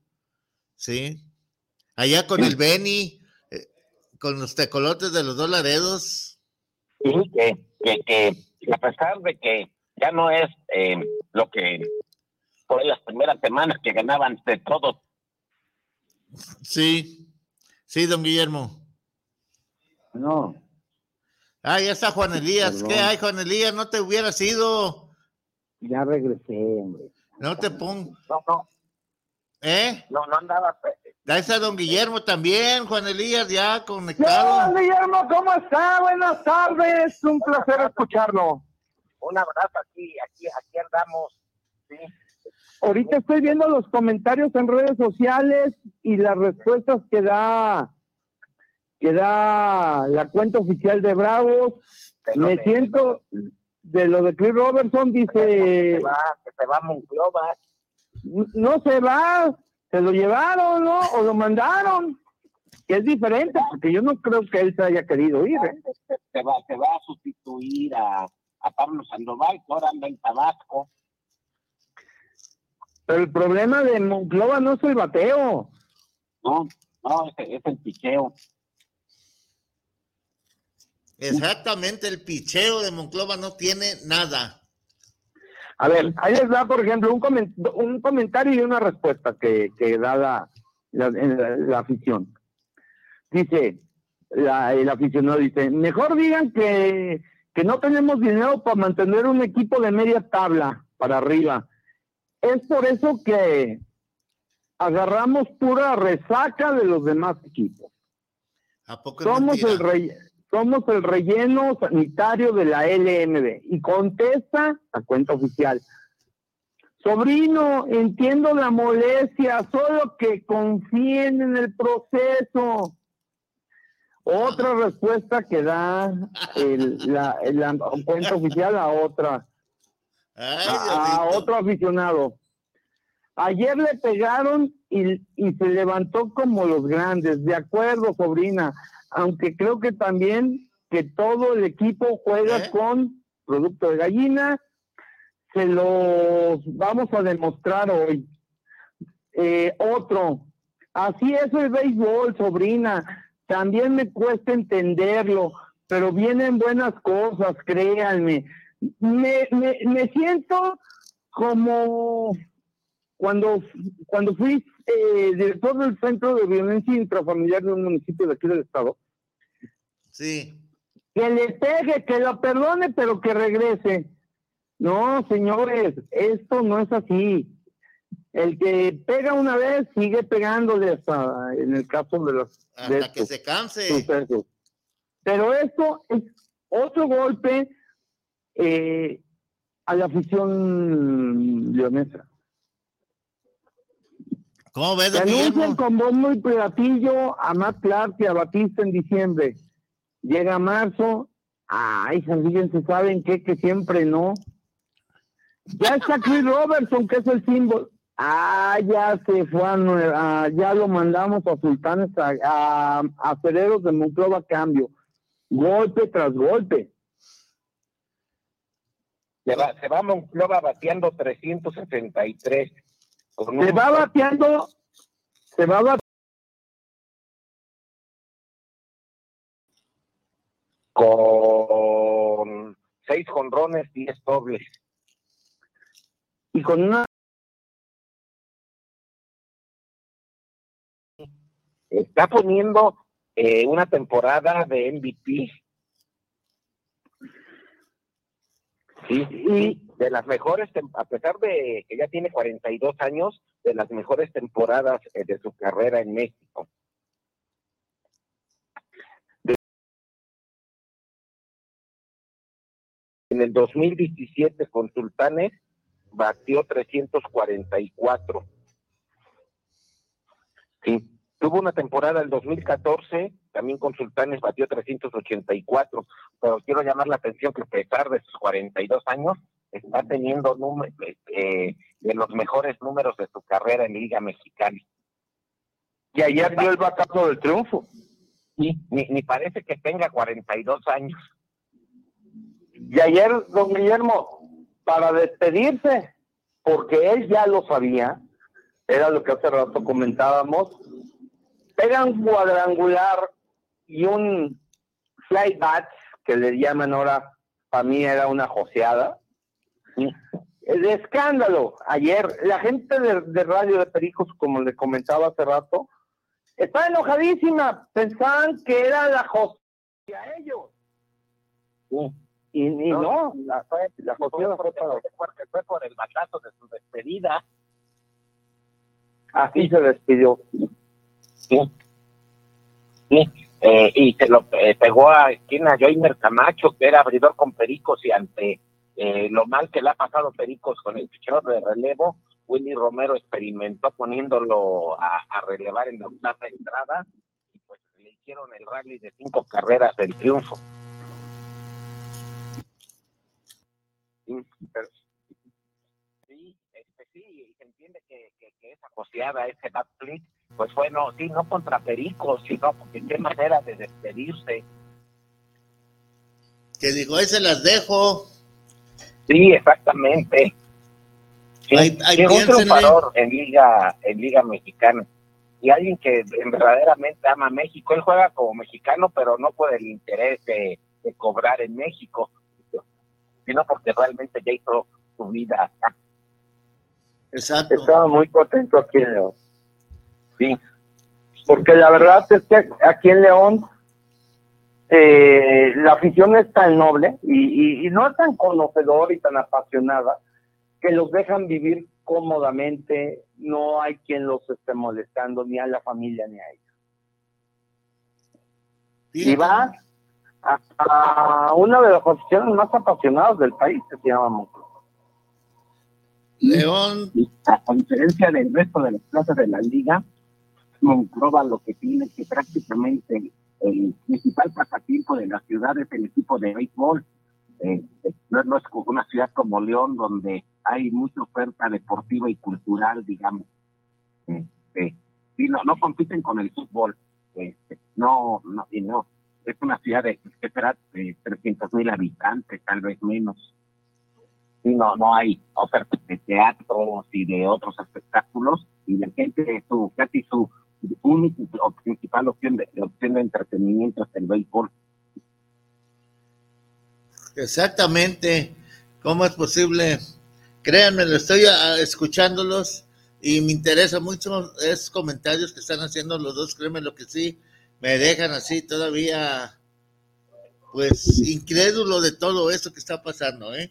K: Sí. Allá con el Beni, eh, con los tecolotes de los dolaredos.
M: Sí, que, que, que a pesar de que ya no es eh, lo que fue las primeras semanas que ganaban de todo.
K: Sí, sí, don Guillermo.
L: No.
K: Ah, ya está Juan Elías. ¿Qué hay, Juan Elías? No te hubieras ido.
L: Ya regresé, hombre.
K: No te pongo.
M: No, no.
K: ¿Eh?
M: No, no andaba.
K: Ahí está don Guillermo también, Juan Elías, ya conectado.
L: Don Guillermo, ¿cómo está? Buenas tardes. Un placer escucharlo.
M: Un abrazo aquí, aquí, aquí andamos. Sí.
L: Ahorita estoy viendo los comentarios en redes sociales y las respuestas que da que da la cuenta oficial de Bravos. Me siento de lo de Chris Robertson, dice.
M: Que se va, que se va a Monclova.
L: No se va, se lo llevaron, ¿no? O lo mandaron. Que es diferente, porque yo no creo que él se haya querido ir. ¿eh?
M: Se, va, se va a sustituir a, a Pablo Sandoval, que ahora anda en Tabasco.
L: Pero el problema de Monclova no es el bateo.
M: No, no, es, es el picheo.
K: Exactamente, el picheo de Monclova no tiene nada.
L: A ver, ahí les da, por ejemplo, un, coment un comentario y una respuesta que, que da la, la, la, la afición. Dice, el aficionado dice, mejor digan que, que no tenemos dinero para mantener un equipo de media tabla para arriba. Es por eso que agarramos pura resaca de los demás equipos.
K: ¿A poco
L: Somos el, rey, somos el relleno sanitario de la LMB. Y contesta la cuenta oficial. Sobrino, entiendo la molestia, solo que confíen en el proceso. Otra respuesta que da el, la, la, cuenta oficial a otra, a, a otro aficionado. Ayer le pegaron y, y se levantó como los grandes. De acuerdo, sobrina aunque creo que también que todo el equipo juega
K: ¿Eh?
L: con producto de gallina, se los vamos a demostrar hoy. Eh, otro, así es el béisbol, sobrina, también me cuesta entenderlo, pero vienen buenas cosas, créanme. Me, me, me siento como cuando, cuando fui eh, director del Centro de Violencia Intrafamiliar de un municipio de aquí del estado.
K: Sí.
L: Que le pegue, que lo perdone, pero que regrese. No, señores, esto no es así. El que pega una vez sigue pegándole hasta en el caso de los de
K: Hasta que se canse.
L: Pero esto es otro golpe eh, a la afición leonesa.
K: ¿Cómo ves,
L: anuncian con bombo y platillo a Matt Clark y a Batista en diciembre. Llega marzo. Ay, fíjense, ¿saben qué? Que siempre no. Ya está Chris Robertson, que es el símbolo. Ah, ya se fue a, Nue- a- ya lo mandamos a Sultanes, a, a, a Cereros de Monclova a cambio. Golpe tras golpe.
M: Se va, se va Monclova bateando 363. Con
L: Se va bateando, se va bateando.
M: Con seis jonrones, 10 dobles.
L: y con una
M: Está poniendo eh, una temporada de MVP. Sí, y de las mejores, a pesar de que ya tiene 42 años, de las mejores temporadas eh, de su carrera en México. En el 2017 con Sultanes batió 344. Sí, tuvo una temporada el 2014, también con Sultanes batió 384, pero quiero llamar la atención que a pesar de sus 42 años, está teniendo eh, de los mejores números de su carrera en Liga Mexicana.
L: Y ayer dio el batazo del triunfo.
M: Sí, ni, ni parece que tenga 42 años.
L: Y ayer, don Guillermo, para despedirse, porque él ya lo sabía, era lo que hace rato comentábamos, pegan cuadrangular y un fly bat, que le llaman ahora, para mí era una joseada. El escándalo. Ayer, la gente de, Radio de Pericos, como le comentaba hace rato, está enojadísima. Pensaban que era la joseada a ellos. Y, no, la, la fue,
M: fue por el batazo de su despedida.
L: Así se despidió.
M: Sí. Sí. Eh, y se lo eh, pegó a esquina Joymer Camacho, que era abridor con Pericos, y ante eh, lo mal que le ha pasado Pericos con el pichero de relevo, Willy Romero experimentó poniéndolo a, relevar en la octava entrada, y pues le hicieron el rally de cinco carreras del triunfo. Sí, este, sí, se entiende que, que, esa coseada, ese backflip, pues bueno, sí, no contra Perico, sino porque qué manera de despedirse.
K: Que digo, ahí se las dejo.
M: Sí, exactamente. hay, un triunfador en Liga, en Liga Mexicana y alguien que verdaderamente ama a México. Él juega como mexicano, pero no por el interés de, cobrar en México, sino porque realmente ya hizo su vida acá.
L: Exacto. Estaba muy contento aquí en León. Sí. Porque la verdad es que aquí en León eh, la afición es tan noble y, no es tan conocedor y tan apasionada que los dejan vivir cómodamente, no hay quien los esté molestando, ni a la familia ni a ellos. Y va a, una de las aficiones más apasionadas del país, que se llama
K: León.
M: A diferencia del resto de las plazas de la liga, Monclova lo que tiene que prácticamente el principal pasatiempo de la ciudad es el equipo de béisbol. Eh, no, es una ciudad como León donde hay mucha oferta deportiva y cultural, digamos. Este, y no, no compiten con el fútbol. Este, no, no, y no. Es una ciudad de, será de 300 mil habitantes, tal vez menos. Y no, no hay oferta de teatros y de otros espectáculos. Y la gente, su, casi su única o principal opción de, opción de entretenimiento es el béisbol.
K: Exactamente. ¿Cómo es posible? Créanme, lo estoy ah, escuchándolos y me interesa mucho esos comentarios que están haciendo los dos. Créanme lo que sí, me dejan así todavía, pues, incrédulo de todo esto que está pasando, ¿eh?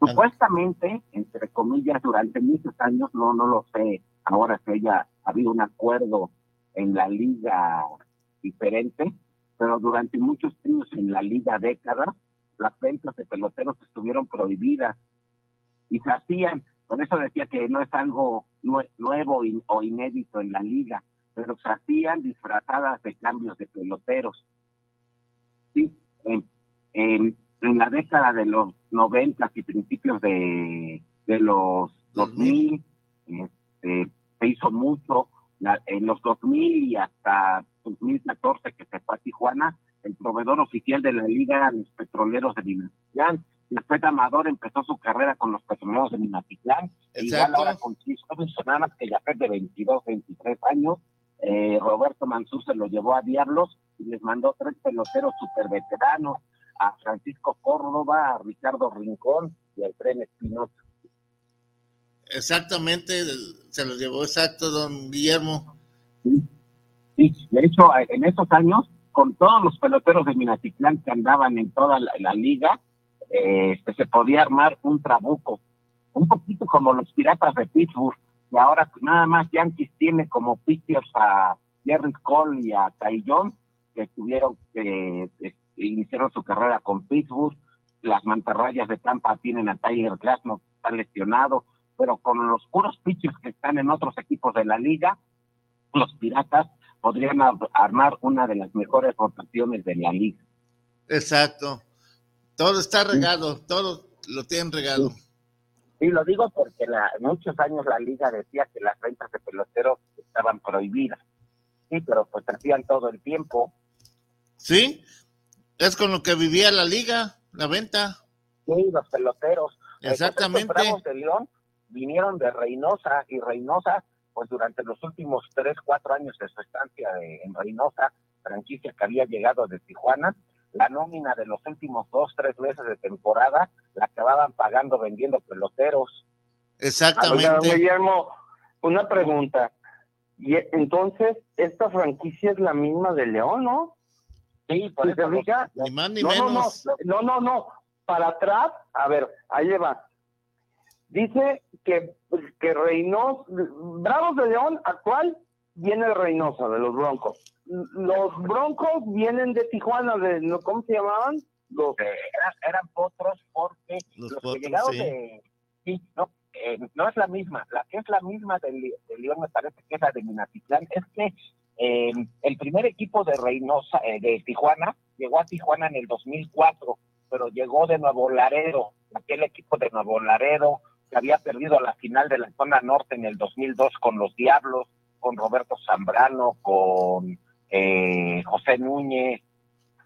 M: Supuestamente, entre comillas, durante muchos años, no, no lo sé, ahora que haya habido un acuerdo en la liga diferente, pero durante muchos años en la liga década, las ventas de peloteros estuvieron prohibidas y se hacían, por eso decía que no es algo nuevo o inédito en la liga, pero se hacían disfrazadas de cambios de peloteros. Sí, en, la década de los noventas y principios de, de los 2000, este, se hizo mucho. en los 2000 y hasta 2014 que se fue a Tijuana, el proveedor oficial de la liga los petroleros de Minatitlán. Después Amador empezó su carrera con los petroleros de Minatitlán. Igual ahora con Chris Robinson, que ya es de 22, 23 años. Eh, Roberto Mansur se lo llevó a Diablos y les mandó tres peloteros super veteranos, a Francisco Córdoba, a Ricardo Rincón y al Tren Espinosa.
K: Exactamente, se los llevó exacto, don Guillermo.
M: Sí, de hecho, en esos años, con todos los peloteros de Minatitlán que andaban en toda la, liga, eh, se podía armar un trabuco, un poquito como los piratas de Pittsburgh, y ahora nada más Yankees tiene como pitchers a Jerry Cole y a Ty Jones, que tuvieron que iniciaron su carrera con Pittsburgh, las mantarrayas de Tampa tienen a Tyler Glasnow, está lesionado, pero con los puros pitchers que están en otros equipos de la liga, los Piratas podrían armar una de las mejores rotaciones de la liga.
K: Exacto. Todo está regado, todo lo tienen regado.
M: Sí, lo digo porque la, muchos años la liga decía que las rentas de peloteros estaban prohibidas. Sí, pero pues hacían todo el tiempo.
K: Sí, es con lo que vivía la liga, la venta.
M: Sí, los peloteros.
K: Exactamente.
M: de León vinieron de Reynosa y Reynosa, pues durante los últimos tres, cuatro años de su estancia en Reynosa, franquicia que había llegado de Tijuana, la nómina de los últimos dos, tres meses de temporada la acababan pagando vendiendo peloteros.
K: Exactamente.
L: Guillermo, una pregunta. Y entonces, esta franquicia es la misma de León, ¿no?
M: Sí, por eso.
K: Ni más ni
L: no,
K: menos.
L: No, no, no, no. Para atrás, a ver, ahí le va. Dice que, que Reynosa, Bravos de León actual viene Reynosa, de los Broncos. Los Broncos vienen de Tijuana, de ¿cómo se llamaban? Los
M: eran, eran potros porque los, que llegaron de sí, no, eh, no es la misma, la que es la misma de, de León me parece que es la de Minatitlán, es que eh, el primer equipo de Reynosa, eh, de Tijuana, llegó a Tijuana en el 2004, pero llegó de Nuevo Laredo, aquel equipo de Nuevo Laredo que había perdido la final de la zona norte en el 2002 con los Diablos, con Roberto Zambrano, con eh, José Núñez.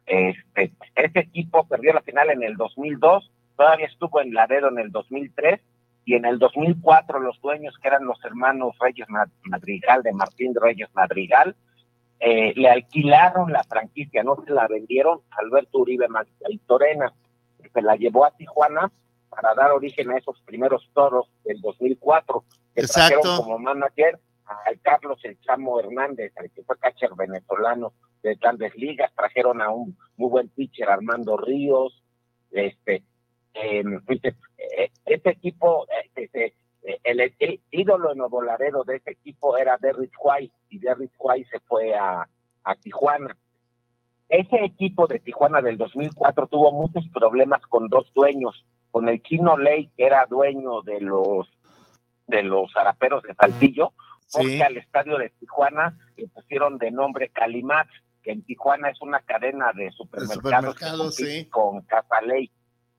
M: Este, este equipo perdió la final en el 2002, todavía estuvo en Laredo en el 2003 y en el 2004 los dueños, que eran los hermanos Reyes Madrigal, de Martín Reyes Madrigal, eh, le alquilaron la franquicia, no se la vendieron a Alberto Uribe Torena, se la llevó a Tijuana para dar origen a esos primeros toros del 2004, que
K: Exacto.
M: trajeron como manager a Carlos El Chamo Hernández, al que fue catcher venezolano de grandes ligas, trajeron a un muy buen pitcher Armando Ríos, este, eh, este equipo, este, el, el, ídolo en de ese equipo era Derrick White, y Derrick White se fue a, a Tijuana. Ese equipo de Tijuana del 2004 tuvo muchos problemas con dos dueños, con el Chino Ley, que era dueño de los de los zaraperos de Saltillo, porque al estadio de Tijuana le pusieron de nombre Calimax, que en Tijuana es una cadena de supermercados, que
K: sí.
M: con Casa Ley.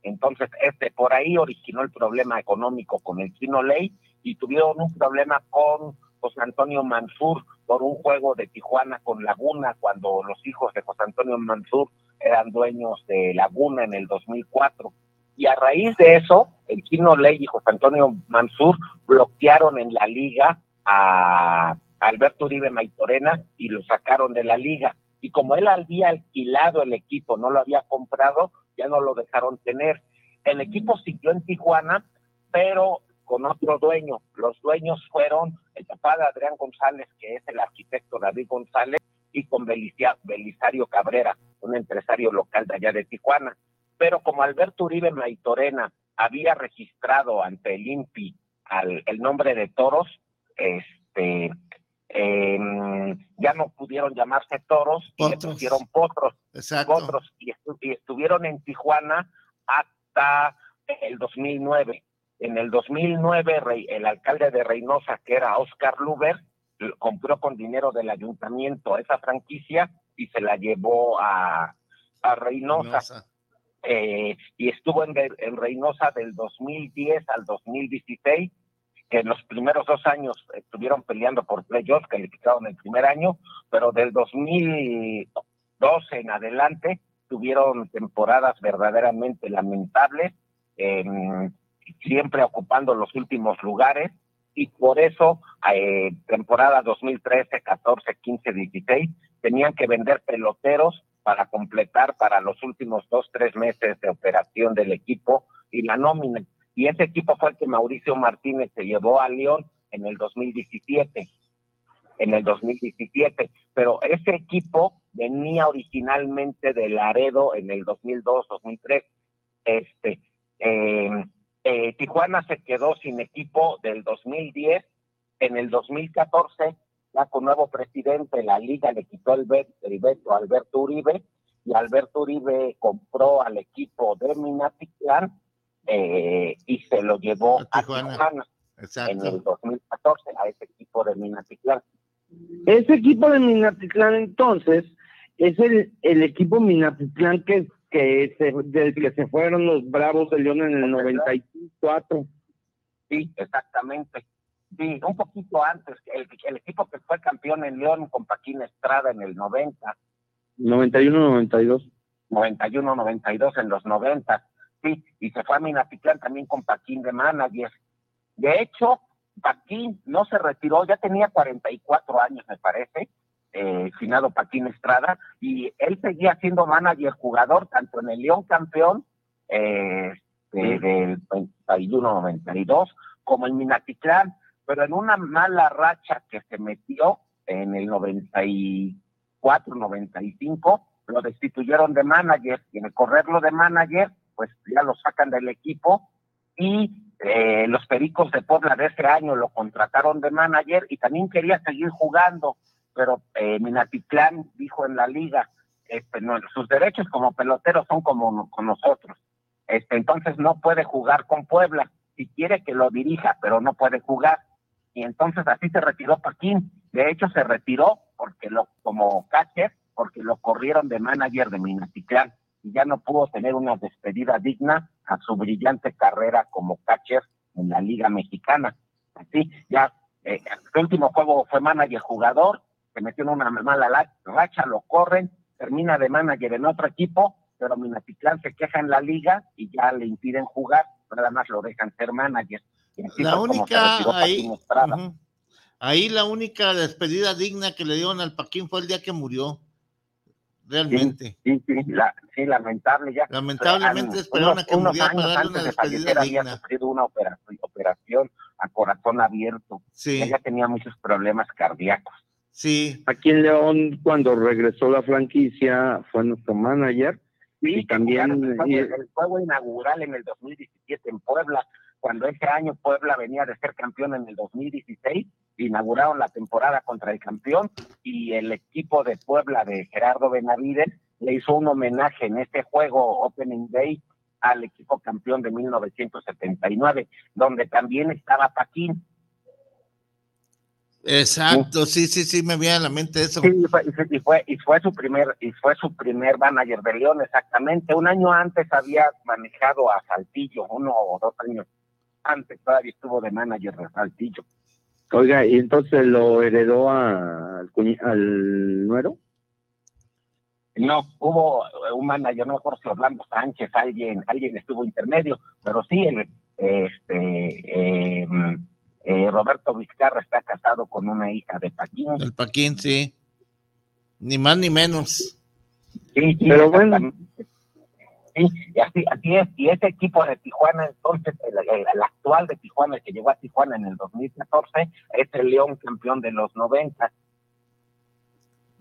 M: Entonces, este por ahí originó el problema económico con el Chino Ley y tuvieron un problema con José Antonio Mansur por un juego de Tijuana con Laguna, cuando los hijos de José Antonio Mansur eran dueños de Laguna en el 2004. Y a raíz de eso, el Chino Ley y José Antonio Mansur bloquearon en la liga a Alberto Uribe Maitorena y lo sacaron de la liga. Y como él había alquilado el equipo, no lo había comprado, ya no lo dejaron tener. El equipo siguió en Tijuana, pero con otro dueño. Los dueños fueron el papá de Adrián González, que es el arquitecto David González, y con Belicia, Belisario Cabrera, un empresario local de allá de Tijuana. Pero como Alberto Uribe Maitorena había registrado ante el INPI al, el nombre de toros, este, eh, ya no pudieron llamarse toros y le pusieron potros,
K: Exacto.
M: potros y, estu- y estuvieron en Tijuana hasta el 2009. En el 2009, Rey- el alcalde de Reynosa, que era Oscar Luber, compró con dinero del ayuntamiento esa franquicia y se la llevó a, a Reynosa.
K: Reynosa.
M: Eh, y estuvo en Reynosa del 2010 al 2016, que en los primeros dos años estuvieron peleando por playoffs, calificaron el primer año, pero del 2012 en adelante tuvieron temporadas verdaderamente lamentables, em, siempre ocupando los últimos lugares, y por eso, eh, temporada 2013, 14, 15, 16, tenían que vender peloteros para completar para los últimos dos, tres meses de operación del equipo y la nómina. Y ese equipo fue el que Mauricio Martínez se llevó a León en el 2017. En el 2017. Pero ese equipo venía originalmente de Laredo en el 2002, 2003. Este, eh, eh, Tijuana se quedó sin equipo del 2010. En el 2014, ya con nuevo presidente, la liga le quitó el veto a Alberto Uribe y Alberto Uribe compró al equipo de Minatitlán eh, y se lo llevó a Tijuana, en el
K: Exacto.
M: 2014 a ese equipo de Minatitlán.
L: Ese equipo de Minatitlán entonces es el, el equipo Minatitlán que, que se, del que se fueron los Bravos de León en el 94.
M: Sí, exactamente. Sí, un poquito antes, el, el equipo que fue campeón en León con Paquín Estrada en el 90,
L: 91-92.
M: 91, 92 en los 90, sí, y se fue a Minatitlán también con Paquín de manager. De hecho, Paquín no se retiró, ya tenía 44 años, me parece, eh, finado Paquín Estrada, y él seguía siendo manager jugador tanto en el León campeón eh, del 91-92 como en Minatitlán, pero en una mala racha que se metió en el 94-95, lo destituyeron de manager y en el correrlo de manager, pues ya lo sacan del equipo y eh, los Pericos de Puebla de ese año lo contrataron de manager y también quería seguir jugando, pero eh, Minatitlán dijo en la liga, este, no, sus derechos como pelotero son como con nosotros, este, entonces no puede jugar con Puebla, si quiere que lo dirija, pero no puede jugar. Y entonces así se retiró Paquín. De hecho, se retiró porque lo, como catcher, porque lo corrieron de manager de Minatitlán y ya no pudo tener una despedida digna a su brillante carrera como catcher en la Liga Mexicana. Así, ya eh, el último juego fue manager jugador, se metió en una mala racha, lo corren, termina de manager en otro equipo, pero Minatitlán se queja en la liga y ya le impiden jugar, nada más lo dejan ser manager.
K: La única ahí, ahí la única despedida digna que le dieron al Paquín fue el día que murió realmente.
M: Sí, sí, sí, lamentable ya.
K: Lamentablemente esperaron a que muriera para darle una despedida digna.
M: Había sufrido una operación, operación a corazón abierto. Sí. Ella tenía muchos problemas cardíacos.
K: Sí.
N: Aquí en León, cuando regresó la franquicia, fue nuestro manager. Sí, y también
M: el juego inaugural en el 2017 en Puebla, cuando ese año Puebla venía de ser campeón en el 2016 inauguraron la temporada contra el campeón y el equipo de Puebla de Gerardo Benavides le hizo un homenaje en este juego Opening Day al equipo campeón de 1979, donde también estaba Paquín.
K: Exacto, sí, sí, sí, me viene a la mente eso.
M: Sí, y fue, y fue, y fue su primer, y fue su primer manager de León, exactamente. Un año antes había manejado a Saltillo, uno o dos años antes todavía estuvo de manager de Saltillo.
N: Oiga, ¿y entonces lo heredó al, al nuero?
M: No, hubo un manager, no por si Orlando Sánchez, alguien, alguien estuvo intermedio, pero sí, el, este, em, eh, Roberto Vizcarra está casado con una hija de Paquín.
K: El Paquín, sí. Ni más ni menos.
M: Sí, sí, pero bueno. Sí, y así, así es. Y ese equipo de Tijuana, entonces, el, actual de Tijuana, el que llegó a Tijuana en el 2014, es el León campeón de los 90.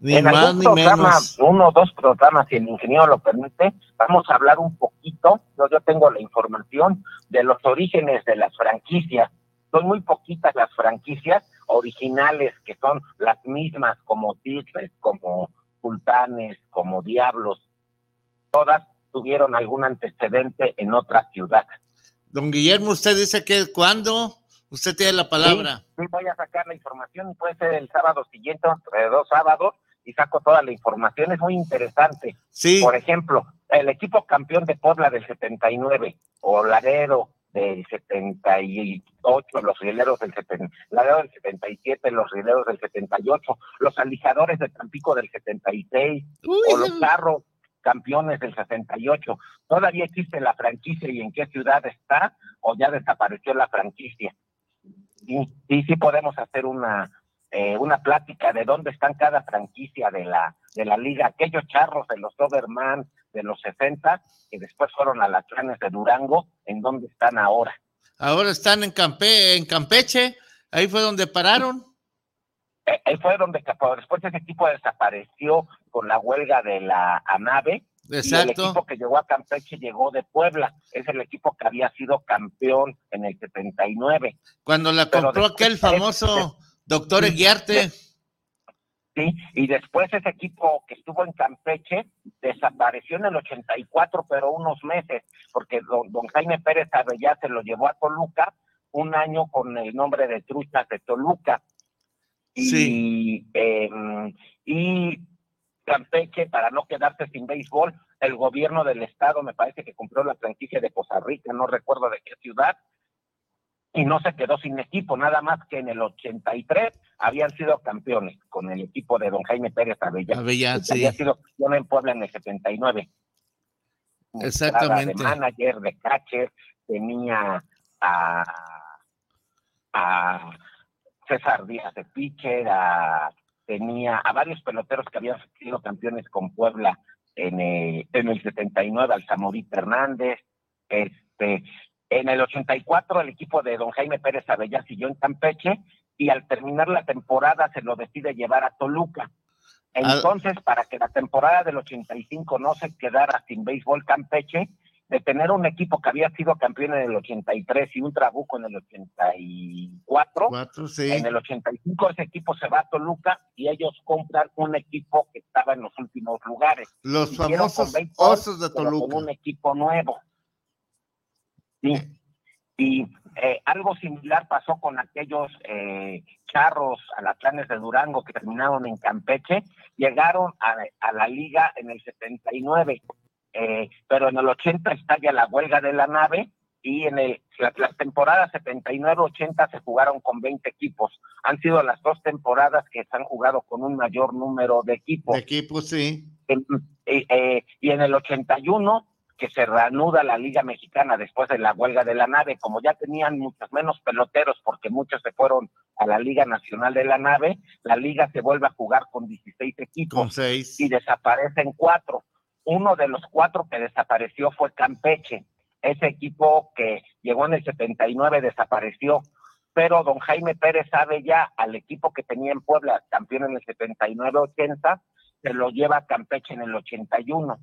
K: Ni más ni menos.
M: Uno o dos programas, si el ingeniero lo permite, vamos a hablar un poquito, yo, yo tengo la información de los orígenes de las franquicias. Son muy poquitas las franquicias originales que son las mismas como Tigres, como Sultanes, como Diablos, todas tuvieron algún antecedente en otra ciudad.
K: Don Guillermo, usted dice que cuándo usted tiene la palabra.
M: Sí, voy a sacar la información y puede ser el sábado siguiente, entre dos sábados, y saco toda la información. Es muy interesante.
K: Sí.
M: Por ejemplo, el equipo campeón de Puebla del 79, o Laredo del 78, los rieleros del, Laredo del 77, los rieleros del 78, los alijadores de Tampico del 76, o los carros campeones del 68. ¿Todavía existe la franquicia y en qué ciudad está o ya desapareció la franquicia? Sí, sí, sí podemos hacer una, eh, una plática de dónde están cada franquicia de la, de la liga, aquellos charros de los Doberman de los 60 que después fueron a las clanes de Durango, ¿en dónde están ahora?
K: Ahora están en, Campe en Campeche, ahí fue donde pararon.
M: Eh, ahí fue donde después ese equipo desapareció con la huelga de la ANAVE.
K: Exacto.
M: Y el equipo que llegó a Campeche llegó de Puebla. Es el equipo que había sido campeón en el 79.
K: Cuando la compró aquel famoso doctor Eguiarte.
M: Sí, y después ese equipo que estuvo en Campeche desapareció en el 84, pero unos meses, porque don, don Jaime Pérez Arrellá se lo llevó a Toluca un año con el nombre de Truchas de Toluca y, em, y Campeche, para no quedarse sin béisbol, el gobierno del estado me parece que compró la franquicia de Costa Rica, no recuerdo de qué ciudad, y no se quedó sin equipo, nada más que en el 83 habían sido campeones con el equipo de don Jaime Pérez Avellán.
K: Avellán, sí.
M: Había sido campeón en Puebla en el 79.
K: Exactamente.
M: De manager, de catcher, tenía a a César Díaz de Pitcher, tenía a varios peloteros que habían sido campeones con Puebla en el, en el 79, al Samorí Hernández, este, en el 84 el equipo de don Jaime Pérez Avellá siguió en Campeche y al terminar la temporada se lo decide llevar a Toluca. Entonces, para que la temporada del 85 no se quedara sin béisbol Campeche, de tener un equipo que había sido campeón en el 83 y un trabuco en el 84, en el 85 ese equipo se va a Toluca y ellos compran un equipo que estaba en los últimos lugares.
K: Los famosos Osos de Toluca.
M: Con un equipo nuevo. Sí. Y eh, algo similar pasó con aquellos eh, charros alaclanes de Durango que terminaron en Campeche, llegaron a, a la liga en el 79 eh, pero en el 80 estalla la huelga de la nave y en el, las, las temporadas 79-80 se jugaron con 20 equipos. Han sido las dos temporadas que se han jugado con un mayor número de equipos.
K: De equipos, sí.
M: Eh, y en el 81 que se reanuda la Liga Mexicana después de la huelga de la nave, como ya tenían muchos menos peloteros porque muchos se fueron a la Liga Nacional de la nave, la liga se vuelve a jugar con 16 equipos
K: con seis.
M: y desaparecen cuatro uno de los cuatro que desapareció fue Campeche. Ese equipo que llegó en el 79 desapareció, pero don Jaime Pérez sabe ya al equipo que tenía en Puebla, campeón en el 79-80, se lo lleva a Campeche en el 81.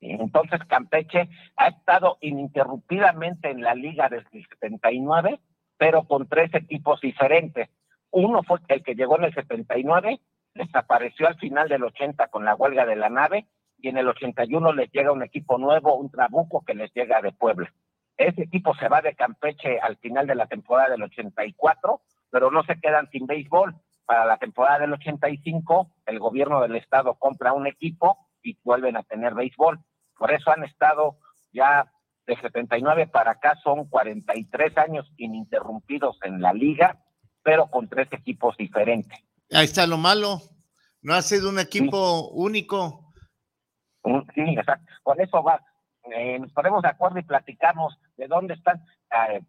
M: Entonces Campeche ha estado ininterrumpidamente en la liga desde el 79, pero con tres equipos diferentes. Uno fue el que llegó en el 79, desapareció al final del 80 con la huelga de la nave y en el 81 les llega un equipo nuevo, un Trabuco que les llega de Puebla. Ese equipo se va de Campeche al final de la temporada del 84, pero no se quedan sin béisbol. Para la temporada del 85, el gobierno del estado compra un equipo y vuelven a tener béisbol. Por eso han estado ya de 79 para acá, son 43 años ininterrumpidos en la liga, pero con tres equipos diferentes.
K: Ahí está lo malo. No ha sido un equipo único.
M: Sí, exacto. Con eso va. Eh, nos ponemos de acuerdo y platicamos de dónde están eh,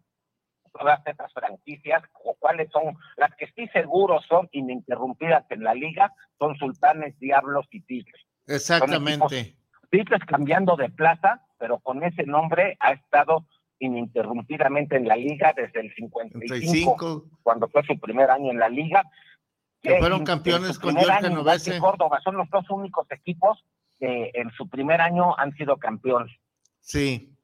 M: todas estas franquicias o cuáles son las que sí seguro son ininterrumpidas en la liga, son Sultanes, Diablos y Tigres.
K: Exactamente.
M: Tigres cambiando de plaza, pero con ese nombre ha estado ininterrumpidamente en la liga desde el 55, cuando fue su primer año en la liga.
K: Que fueron campeones con Jorge Novese.
M: Córdoba son los dos únicos equipos que en su primer año han sido campeones.
K: Sí,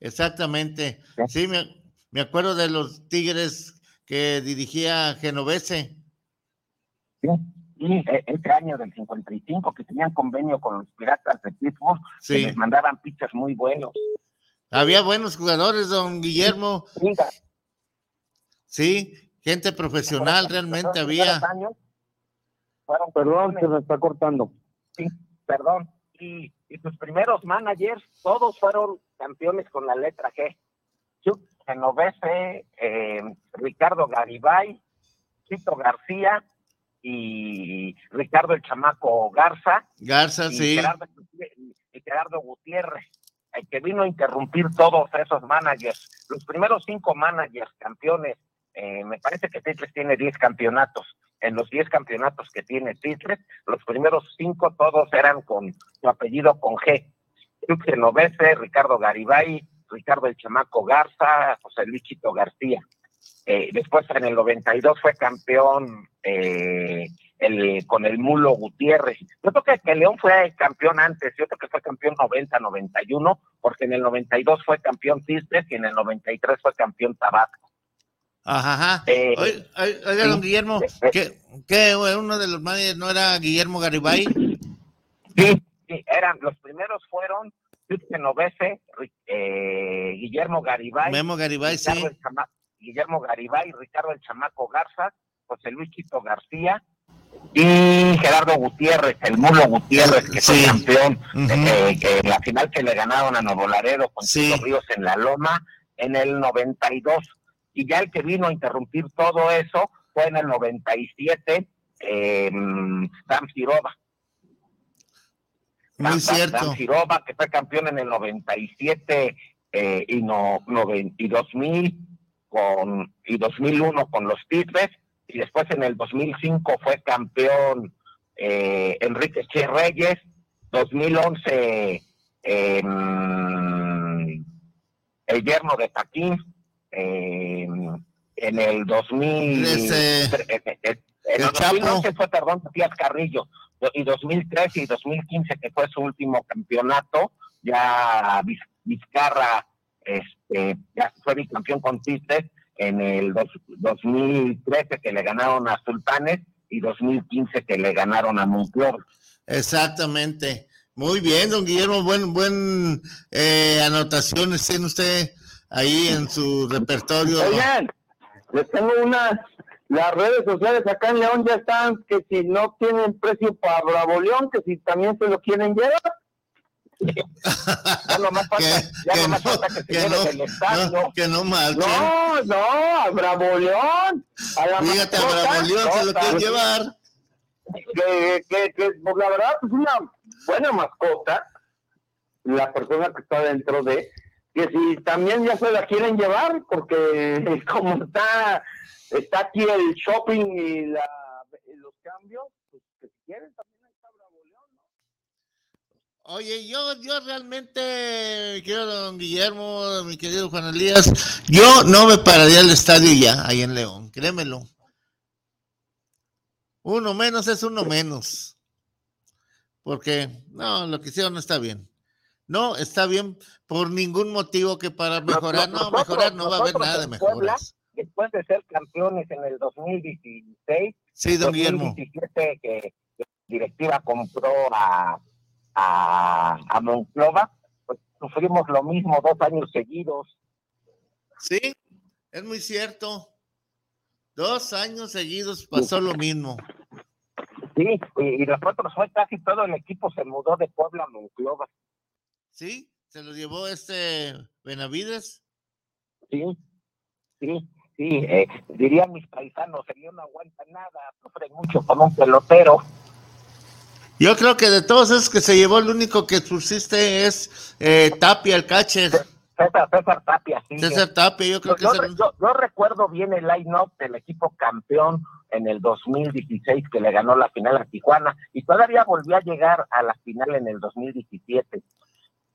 K: exactamente. Sí, me, acuerdo de los Tigres que dirigía Genovese.
M: Sí, y e, este año del 55 que tenían convenio con los Piratas de Pittsburgh, que les mandaban pitchers muy buenos.
K: Había buenos jugadores, don Guillermo. Sí, gente profesional realmente había.
L: Perdón, se me está cortando.
M: Sí, perdón, y, sus primeros managers, todos fueron campeones con la letra G. Chuck Genovese, eh, Ricardo Garibay, Chito García y Ricardo el Chamaco Garza.
K: Garza, sí.
M: y Gerardo Gutiérrez, el que vino a interrumpir todos esos managers. Los primeros cinco managers campeones, eh, me parece que Tigres tiene 10 campeonatos en los 10 campeonatos que tiene Tigres, los primeros cinco todos eran con su apellido con G. Luis Genovese, Ricardo Garibay, Ricardo el Chamaco Garza, José Luis Chito García. Eh, después en el 92 fue campeón eh, el, con el Mulo Gutiérrez. Yo creo que, León fue campeón antes, yo creo que fue campeón 90-91, porque en el 92 fue campeón Tigres y en el 93 fue campeón Tabasco.
K: Ajá. Eh, oiga, don Guillermo, ¿qué, qué, uno de los managers no era Guillermo Garibay?
M: Sí, sí, eran, los primeros fueron Genovese, eh, Guillermo Garibay.
K: Memo Garibay, sí.
M: Guillermo Garibay, Ricardo el Chamaco Garza, José Luis Quito García y Gerardo Gutiérrez, el Mulo Gutiérrez, que fue campeón eh, en la final que le ganaron a Nuevo Laredo con sí. Ríos en la Loma en el 92 y ya el que vino a interrumpir todo eso fue en el 97 eh, Dan Siroba.
K: Muy cierto.
M: Dan Siroba, que fue campeón en el 97 eh, y, no, y 2000 con, y 2001 con los Tigres, y después en el 2005 fue campeón eh, Enrique Che Reyes, 2011 em, el yerno de Paquín, em, en el 2000, en el 2011 fue, perdón, Matías Carrillo, y 2013 y 2015, que fue su último campeonato, ya Vizcarra este, ya fue bicampeón con Tigres en el 2013 que le ganaron a Sultanes y 2015 que le ganaron a Monclova.
K: Exactamente. Muy bien, don Guillermo, buen, buen eh, anotaciones tiene usted ahí en su repertorio.
L: Oigan, les tengo unas, las redes sociales acá en León ya están, que si no tienen precio para Bravo León, que si también se lo quieren llevar.
K: ya no más falta, que, ya que, no, falta que, que no. No, que no mal.
L: No, no, a Bravo León. A la
K: Fíjate, a Bravo León se lo quieren llevar.
L: Que, que, que, pues la verdad, es una buena mascota, la persona que está dentro de, que si también ya se la quieren llevar, porque como está, está aquí el shopping y la, los cambios, pues que si quieren también está Bravo León, ¿no?
K: Oye, yo, yo realmente, quiero don Guillermo, mi querido Juan Elías, yo no me pararía al estadio ya, ahí en León, créemelo. Uno menos es uno menos. Porque, no, lo que hicieron no está bien. No, está bien por ningún motivo que para mejorar, no, mejorar no va a haber nada de mejoras.
M: después de ser campeones en el 2016,
K: sí, don
M: 2017 que la directiva compró a, a, a Monclova, pues sufrimos lo mismo dos años seguidos.
K: Sí, es muy cierto. Dos años seguidos pasó lo mismo.
M: Sí, y, nosotros fue casi todo el equipo se mudó de Puebla a Monclova.
K: Sí, se lo llevó este Benavides.
M: Sí, sí, sí, eh, dirían mis paisanos, sería no aguanta nada, sufre mucho como un pelotero.
K: Yo creo que de todos esos que se llevó, el único que subsiste es eh, Tapia, el catcher.
M: César, César Tapia, sí.
K: César Tapia, yo creo que
M: yo, yo, yo, recuerdo bien el line-up del equipo campeón en el 2016 que le ganó la final a Tijuana y todavía volvió a llegar a la final en el 2017.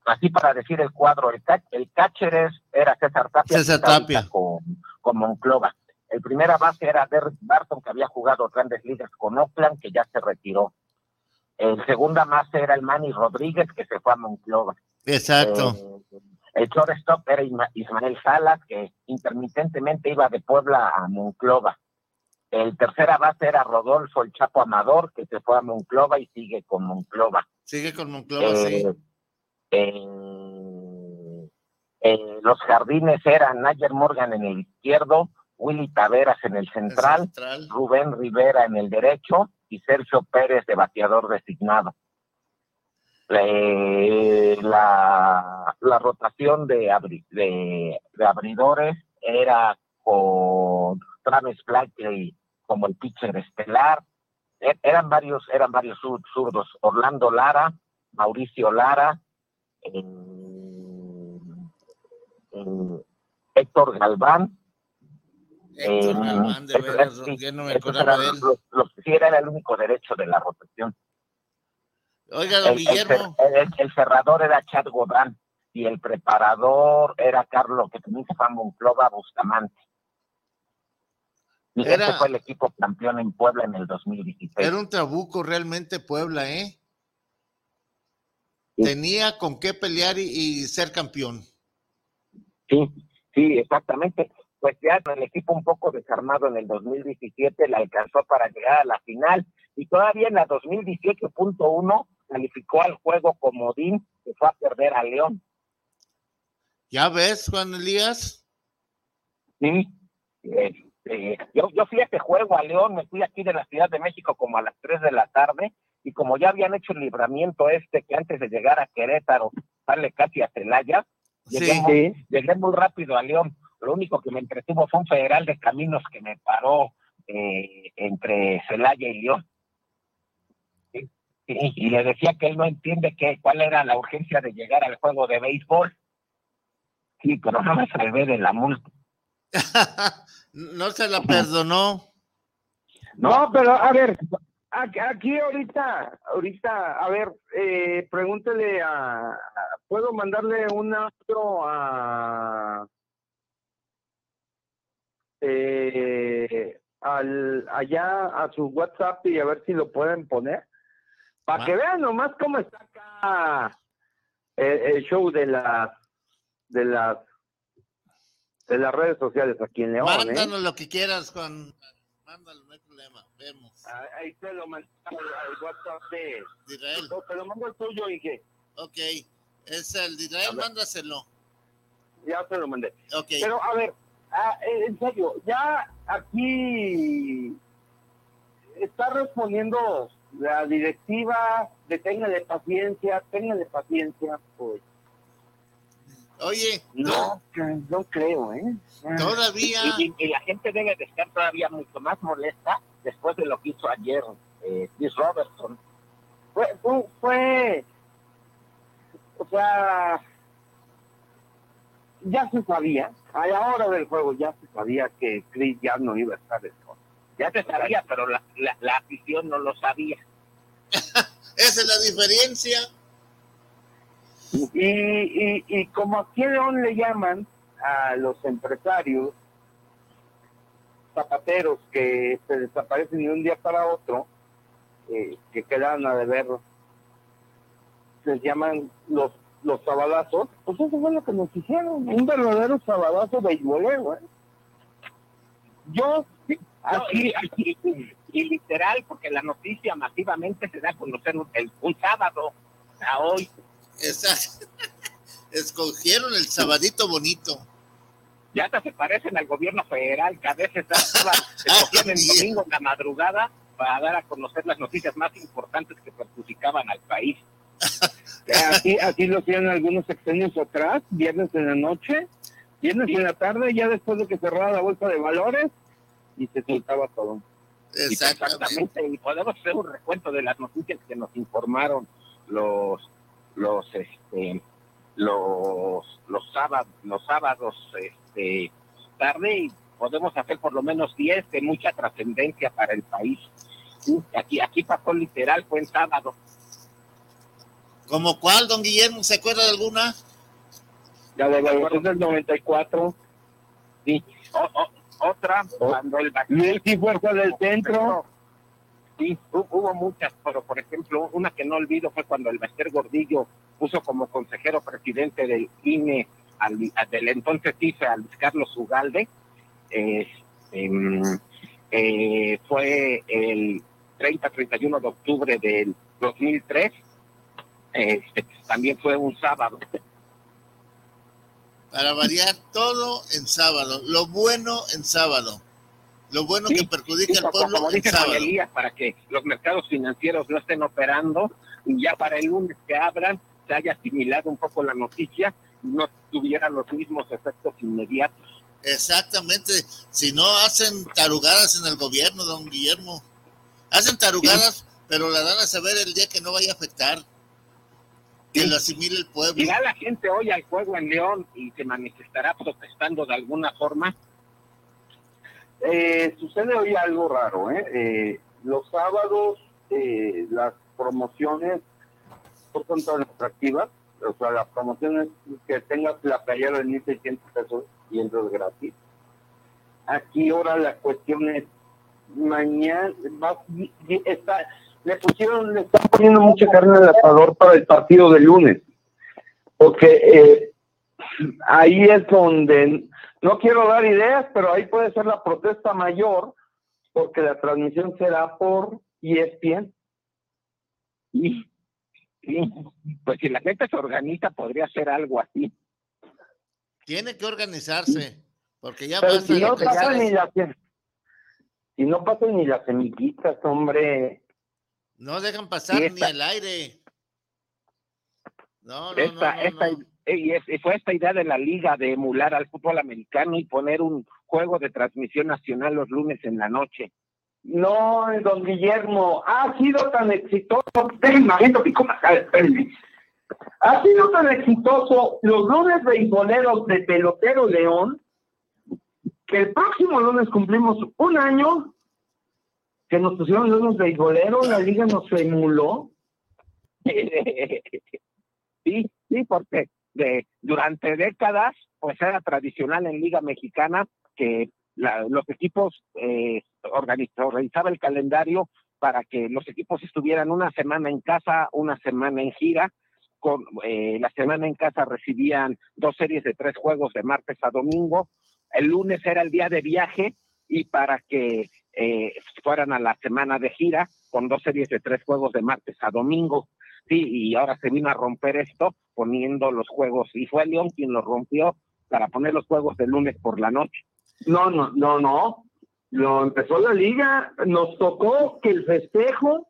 M: Así para decir el cuadro, el, el catcher era César Tapia,
K: César Tapia.
M: Con, con Monclova. El primera base era Derrick Barton, que había jugado grandes ligas con Oakland, que ya se retiró. El segunda base era el Manny Rodríguez, que se fue a Monclova.
K: Exacto.
M: Eh, el shortstop era Ismael Salas, que intermitentemente iba de Puebla a Monclova. El tercera base era Rodolfo el Chapo Amador, que se fue a Monclova y sigue con Monclova.
K: Sigue con Monclova, sí.
M: Eh, los jardines eran Nayer Morgan en el izquierdo, Willy Taveras en el central,
K: el central,
M: Rubén Rivera en el derecho y Sergio Pérez de bateador designado. Eh, la, la, rotación de, abri, de, de abridores era con Travis Blackley como el pitcher estelar. E, eran varios, eran varios zurdos. Orlando Lara, Mauricio Lara, Héctor Galván.
K: Héctor Galván, de veras, no me acordaba de él.
M: Sí era el único derecho de la rotación.
K: Oiga, don
M: el,
K: Guillermo.
M: El, el, el, cerrador era Chad Godán y el preparador era Carlos, que también se fue a Monclova Bustamante. Y
K: Era-
M: ese fue el equipo campeón en Puebla en el 2016.
K: Era un trabuco realmente Puebla, ¿eh? Tenía con qué pelear y, y ser campeón.
M: Sí, sí, exactamente. Pues ya el equipo un poco desarmado en el 2017 le alcanzó para llegar a la final y todavía en la 2018.1 calificó al juego comodín que fue a perder a León.
K: ¿Ya ves, Juan Elías?
M: Sí, este, yo, yo fui a ese juego a León, me fui aquí de la Ciudad de México como a las 3 de la tarde y como ya habían hecho el libramiento este que antes de llegar a Querétaro sale casi a Celaya, llegué,
K: Sí.
M: muy, llegué muy rápido a León. Lo único que me entretuvo fue un federal de caminos que me paró eh, entre Celaya y León. Sí, y le decía que él no entiende que, cuál era la urgencia de llegar al juego de béisbol. Sí, pero no me salvé de la multa.
K: no se la perdonó.
L: No, pero a ver, aquí ahorita, ahorita, a ver, eh, pregúntele a, ¿puedo mandarle un audio a, eh, al, allá a su WhatsApp y a ver si lo pueden poner? Para que vean nomás cómo está acá el, show de las, de las, de las redes sociales aquí en León. ¿eh?
K: Mándanos lo que quieras, Juan. Mándalo, no hay problema. Vemos.
L: Ahí te lo mando al WhatsApp de
K: Israel.
L: Te lo mando el tuyo, Ige.
K: Ok. Es el de Israel, mándaselo.
L: Ya se lo mandé.
K: Ok.
L: Pero a ver, ah, eh, en serio, ya aquí está respondiendo la directiva de de paciencia, de paciencia, pues.
K: Oye,
L: no, no creo, ¿eh?
K: Todavía.
M: Y, la gente debe de estar todavía mucho más molesta después de lo que hizo ayer eh, Chris Robertson.
L: Fue, fue, o sea, ya se sabía, a la hora del juego ya se sabía que Chris ya no iba a estar en
M: Ya se sabía, pero la, la afición no lo sabía.
K: Esa es la diferencia.
L: Y, y, como aquí en León le llaman a los empresarios zapateros que se desaparecen de un día para otro, eh, que quedan a deber, se llaman los los sabadazos, pues eso fue lo que nos hicieron, un verdadero sabadazo de ¿eh? Yo,
M: aquí, aquí, y literal, porque la noticia masivamente se da a conocer el, un sábado a hoy.
K: Exacto. Escogieron el sabadito bonito.
M: Ya hasta se parecen al gobierno federal, que a veces escogían el domingo en la madrugada para dar a conocer las noticias más importantes que perjudicaban al país.
L: Aquí, aquí lo hacían algunos sexenios atrás, viernes en la noche, viernes en la tarde, ya después de que cerraba la bolsa de valores y se soltaba todo.
M: Exactamente. Y podemos hacer un recuento de las noticias que nos informaron los los este los los sábados los sábados este tarde y podemos hacer por lo menos 10 de mucha trascendencia para el país. Aquí aquí pasó literal fue en sábado.
K: ¿Como cuál, don Guillermo? ¿Se acuerda de alguna?
L: Ya de la del 94.
M: Sí otra oh. cuando el
L: y fuerza del centro
M: sí hubo muchas pero por ejemplo una que no olvido fue cuando el Bester Gordillo puso como consejero presidente del INE al, del entonces IFE a Luis Carlos Ugalde mm, eh, fue el 30-31 de octubre del 2003 este, también fue un sábado
K: para variar todo en sábado, lo bueno en sábado, lo bueno que perjudica al pueblo
M: como
K: en sábado.
M: para que los mercados financieros no estén operando y ya para el lunes que abran se haya asimilado un poco la noticia no tuviera los mismos efectos inmediatos.
K: Exactamente, si no hacen tarugadas en el gobierno, don Guillermo, hacen tarugadas, pero la dan a saber el día que no vaya a afectar que lo asimile el pueblo.
M: ¿Irá la gente hoy al juego en León y se manifestará protestando de alguna forma?
L: Eh, sucede hoy algo raro, ¿eh? eh los sábados eh, las promociones son tan atractivas, o sea, las promociones que tengas la playera de 1.600 pesos y entras gratis. Aquí ahora la cuestión es, mañana está, le pusieron, le están poniendo mucha carne al asador para el partido de lunes. Porque eh, ahí es donde, no quiero dar ideas, pero ahí puede ser la protesta mayor, porque la transmisión será por ESPN.
M: Y, pues si la gente se organiza, podría ser algo así.
K: Tiene que organizarse, porque ya
L: pero si no pasan ni las, si no pasan ni las semillitas, hombre.
K: No dejan pasar ni el aire. No, no,
M: esta,
K: no,
M: esta, y fue esta idea de la liga de emular al fútbol americano y poner un juego de transmisión nacional los lunes en la noche.
L: No, don Guillermo, ha sido tan exitoso, ha sido tan exitoso los lunes beisboleros de Pelotero León que el próximo lunes cumplimos un año que nos pusieron unos beisboleros, la liga nos emuló.
M: sí, sí, porque de, durante décadas, pues era tradicional en Liga Mexicana que los equipos eh, organizaba el calendario para que los equipos estuvieran una semana en casa, una semana en gira. Con, eh, la semana en casa recibían dos series de tres juegos de martes a domingo. El lunes era el día de viaje y para que eh, fueran a la semana de gira con dos series de tres juegos de martes a domingo. Sí, y ahora se vino a romper esto poniendo los juegos, y fue León quien lo rompió para poner los juegos de lunes por la noche.
L: No, no, no, no. Lo empezó la liga, nos tocó que el festejo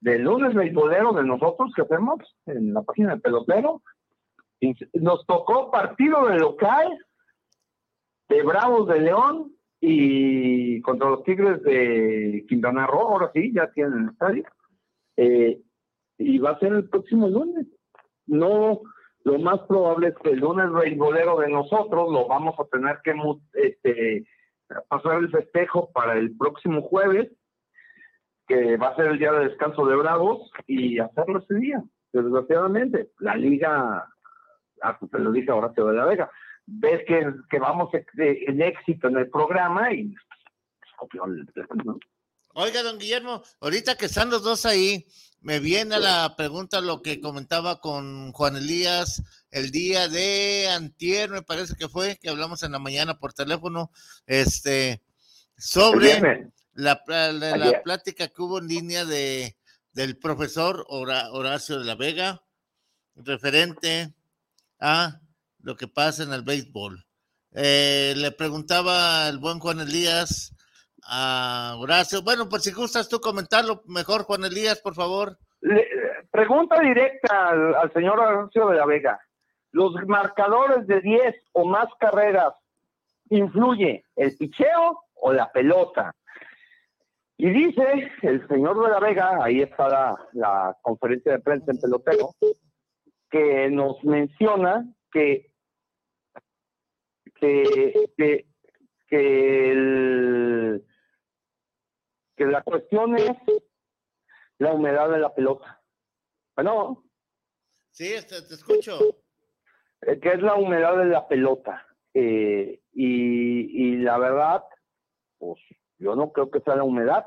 L: del lunes beisbolero de nosotros que hacemos en la página de pelotero, nos tocó partido de local de Bravos de León y contra los Tigres de Quintana Roo, ahora sí, ya tienen el estadio. Eh, y va a ser el próximo lunes. No, lo más probable es que el lunes bolero de nosotros lo vamos a tener que este, pasar el festejo para el próximo jueves, que va a ser el día de descanso de Bravos, y hacerlo ese día. Desgraciadamente, la liga, ah, pues, te lo dije ahora de la Vega, ves que, vamos en éxito en el programa y
K: Oiga, don Guillermo, ahorita que están los dos ahí, me viene a la pregunta lo que comentaba con Juan Elías el día de antier, me parece que fue, que hablamos en la mañana por teléfono, este, sobre la, la, plática que hubo en línea de, del profesor Horacio de la Vega, referente a lo que pasa en el béisbol. Eh, le preguntaba el buen Juan Elías a Horacio. Bueno, pues si gustas tú comentarlo mejor, Juan Elías, por favor.
L: pregunta directa al, señor Horacio de la Vega. ¿Los marcadores de 10 o más carreras influye el picheo o la pelota? Y dice el señor de la Vega, ahí está la, conferencia de prensa en pelotero, que nos menciona que que, que, que, que la cuestión es la humedad de la pelota. Bueno.
K: Sí, te, escucho.
L: Eh, que es la humedad de la pelota. Eh, y, y, la verdad, pues yo no creo que sea la humedad.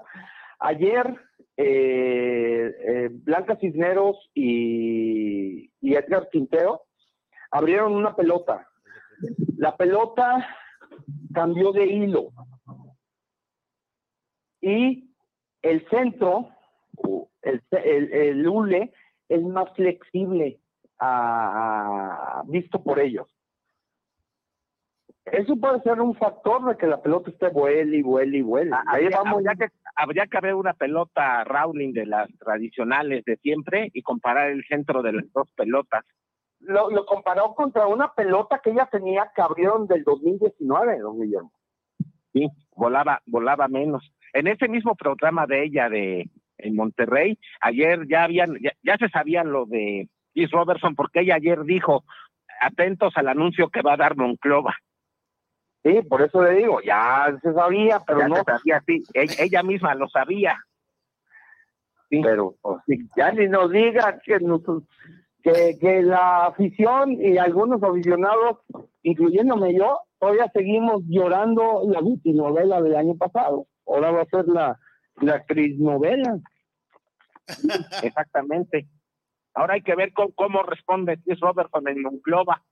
L: Ayer, eh, eh Blanca Cisneros y, y Edgar Quintero abrieron una pelota la pelota cambió de hilo y el centro, el, el, hule, es más flexible visto por ellos. Eso puede ser un factor de que la pelota esté vuele y vuele y vuele.
M: Ah, Ahí habría, vamos. que, habría que haber una pelota Rowling de las tradicionales de siempre y comparar el centro de las dos pelotas
L: lo, lo, comparó contra una pelota que ella tenía que abrieron del 2019, don Guillermo.
M: Sí, volaba, volaba menos. En ese mismo programa de ella de en Monterrey, ayer ya habían, ya, se sabía lo de Chris Robertson, porque ella ayer dijo, atentos al anuncio que va a dar Monclova.
L: Sí, por eso le digo, ya se sabía, pero no.
M: sabía, sí, ella, misma lo sabía.
L: Sí. Pero pues, ya ni nos diga que nosotros que, que la afición y algunos aficionados, incluyéndome yo, todavía seguimos llorando la novela del año pasado. Ahora va a ser la, la actriz novela.
M: Exactamente. Ahora hay que ver cómo, responde Chris Robertson en Monclova.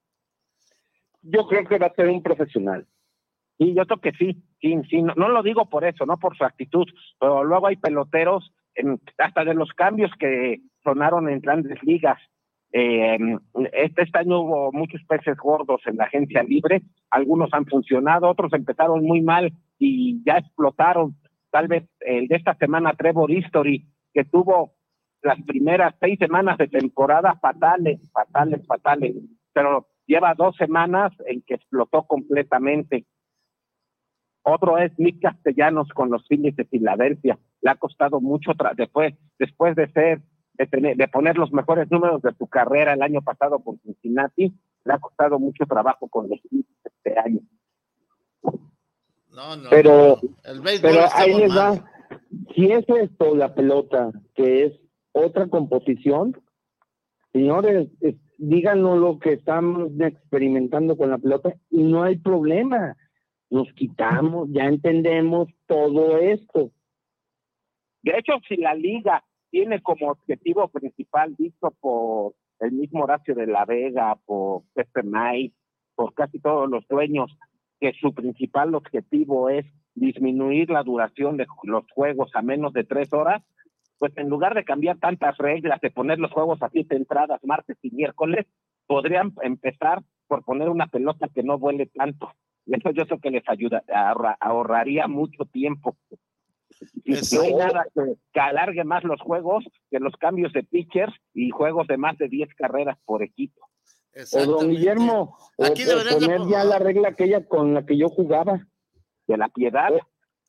L: Yo creo que va a ser un profesional.
M: Y yo creo que sí, sí, sí. No, no, lo digo por eso, no por su actitud, pero luego hay peloteros, en, hasta de los cambios que sonaron en grandes ligas, eh, este, este, año hubo muchos peces gordos en la agencia libre, algunos han funcionado, otros empezaron muy mal y ya explotaron. Tal vez el de esta semana, Trevor History, que tuvo las primeras seis semanas de temporada fatales, fatales, fatales, pero lleva dos semanas en que explotó completamente. Otro es Nick Castellanos con los Phillies de Filadelfia. Le ha costado mucho después, después de ser de, poner los mejores números de su carrera el año pasado con Cincinnati, le ha costado mucho trabajo con los este año.
L: Pero,
K: El béisbol
L: pero
K: está
L: ahí les va. Si es esto la pelota, que es otra composición, señores, es- díganos lo que estamos experimentando con la pelota y no hay problema. Nos quitamos, ya entendemos todo esto.
M: De hecho, si la liga tiene como objetivo principal, visto por el mismo Horacio de la Vega, por Pepe Knight, por casi todos los dueños, que su principal objetivo es disminuir la duración de los juegos a menos de tres horas, pues en lugar de cambiar tantas reglas, de poner los juegos a siete entradas martes y miércoles, podrían empezar por poner una pelota que no vuele tanto. Y eso yo creo que les ayuda, ahorra- ahorraría mucho tiempo. Y no hay nada que, que alargue más los juegos que los cambios de pitchers y juegos de más de 10 carreras por equipo.
L: O don Guillermo, o-
M: Aquí
L: o
M: de
L: poner
M: poner-
L: ya la regla aquella con la que yo jugaba.
M: ¿De la piedad?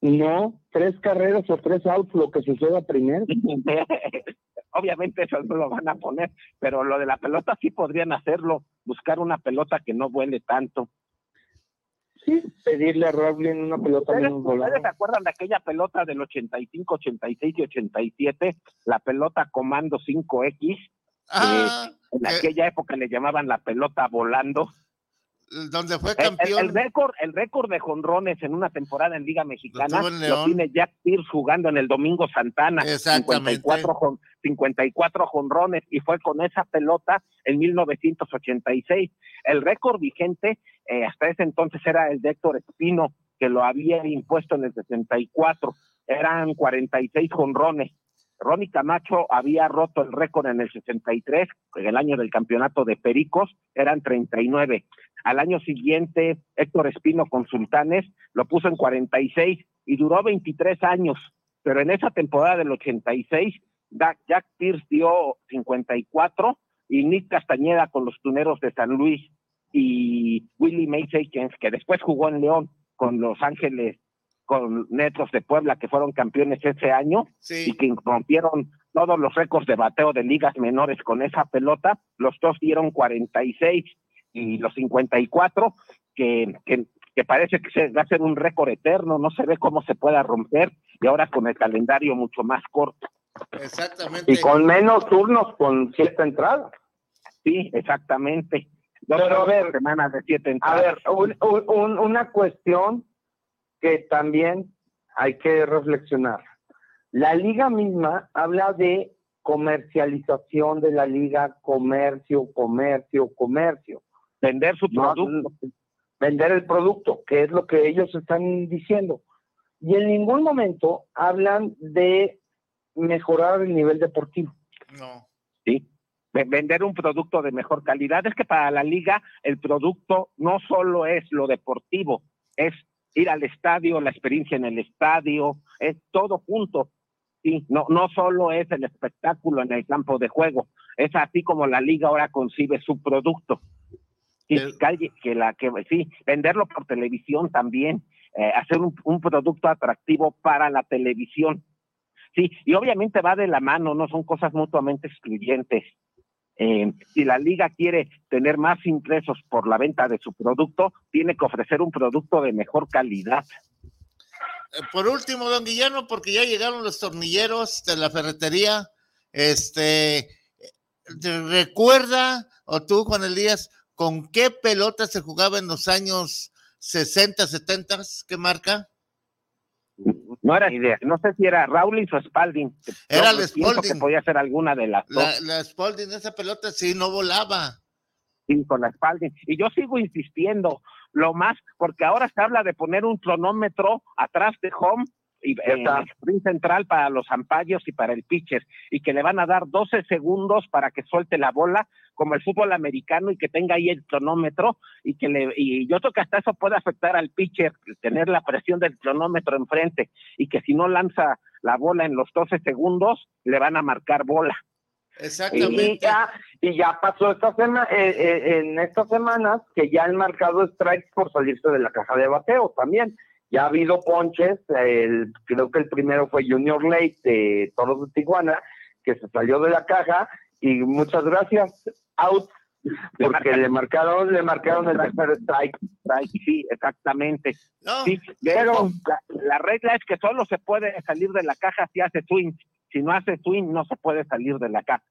L: No, tres carreras o tres outs, lo que suceda primero.
M: Obviamente eso no lo van a poner, pero lo de la pelota sí podrían hacerlo, buscar una pelota que no vuele tanto.
L: Sí, pedirle a Rowling una pelota
M: ¿Ustedes,
L: menos volada.
M: ustedes se acuerdan de aquella pelota del 85, 86 y 87? La pelota Comando 5X.
K: Ah,
M: eh, en aquella época le llamaban la pelota volando.
K: Donde fue
M: el-
K: campeón.
M: El, récord, el récord de jonrones en una temporada en Liga Mexicana lo tiene Jack Pierce jugando en el Domingo Santana.
K: Exactamente.
M: 54, jon- 54 jonrones y fue con esa pelota en 1986. El récord vigente eh, hasta ese entonces era el de Héctor Espino, que lo había impuesto en el 64. Eran 46 jonrones. Ronnie Camacho había roto el récord en el 63, en el año del campeonato de Pericos, eran 39. Al año siguiente, Héctor Espino con Sultanes lo puso en 46 y duró 23 años. Pero en esa temporada del 86, Jack, Pierce dio 54 y Nick Castañeda con los tuneros de San Luis y Willie Mays Aikens, que después jugó en León con Los Ángeles con Netros de Puebla, que fueron campeones ese año y que rompieron todos los récords de bateo de ligas menores con esa pelota. Los dos dieron 46 y los 54, que, que, que parece que se, va a ser un récord eterno, no se ve cómo se pueda romper, y ahora con el calendario mucho más corto.
K: Exactamente.
L: Y con menos turnos, con siete entradas.
M: Sí, exactamente. Dos
L: Pero a ver,
M: semanas de siete
L: A
M: entradas.
L: ver, un- un- un- una cuestión que también hay que reflexionar. La liga misma habla de comercialización de la liga, comercio, comercio, comercio.
M: Vender su
L: No,
M: producto.
L: vender el producto, que es lo que ellos están diciendo. Y en ningún momento hablan de mejorar el nivel deportivo.
K: No.
M: Sí. Ve- Vender un producto de mejor calidad. Es que para la liga el producto no solo es lo deportivo, es ir al estadio, la experiencia en el estadio, es todo junto. Sí, no, no solo es el espectáculo en el campo de juego, es así como la liga ahora concibe su producto. Sí, calle- que la que sí, venderlo por televisión también, eh, hacer un, un producto atractivo para la televisión. Sí, y obviamente va de la mano, no son cosas mutuamente excluyentes. Eh, si la liga quiere tener más ingresos por la venta de su producto, tiene que ofrecer un producto de mejor calidad.
K: Eh, Por último, don Guillermo, porque ya llegaron los tornilleros de la ferretería, este, ¿te ¿recuerda, o tú, Juan Elías, con qué pelota se jugaba en los años 60, 70? ¿Qué marca?
M: No era idea, no sé si era Rawlins o Spalding.
K: Era el
M: pienso
K: Spalding.
M: que podía ser alguna de las dos.
K: La, la Spalding, esa pelota sí no volaba.
M: Sí, con la Spalding. Y yo sigo insistiendo, lo más, porque ahora se habla de poner un cronómetro atrás de home y en el sprint central para los ampallos y para el pitcher, y que le van a dar 12 segundos para que suelte la bola, como el fútbol americano, y que tenga ahí el cronómetro, y que le, y yo creo que hasta eso puede afectar al pitcher, tener la presión del cronómetro enfrente, y que si no lanza la bola en los 12 segundos, le van a marcar bola.
L: Y ya, y ya pasó esta semana, en estas semanas que ya han marcado strikes por salirse de la caja de bateo también. Ya ha habido ponches, el, creo que el primero fue Junior Lake de Toros de Tijuana, que se salió de la caja y muchas gracias, out,
N: Porque le marcaron, le marcaron el tercer strike.
M: strike. Sí, exactamente.
K: No,
M: Sí, pero la, la regla es que solo se puede salir de la caja si hace swing. Si no hace swing, no se puede salir de la caja.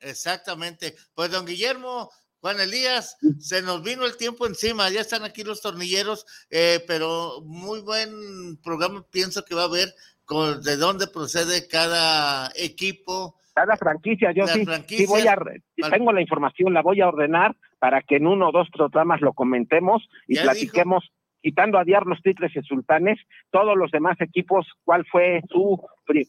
K: Exactamente. Pues don Guillermo, Juan Elías, se nos vino el tiempo encima, ya están aquí los tornilleros, eh, pero muy buen programa pienso que va a haber con de dónde procede cada equipo.
M: Cada franquicia, yo sí, sí voy a,
K: al-
M: tengo la información, la voy a ordenar para que en uno o dos programas lo comentemos y platiquemos, quitando a diar los Tigres y Sultanes, todos los demás equipos, cuál fue su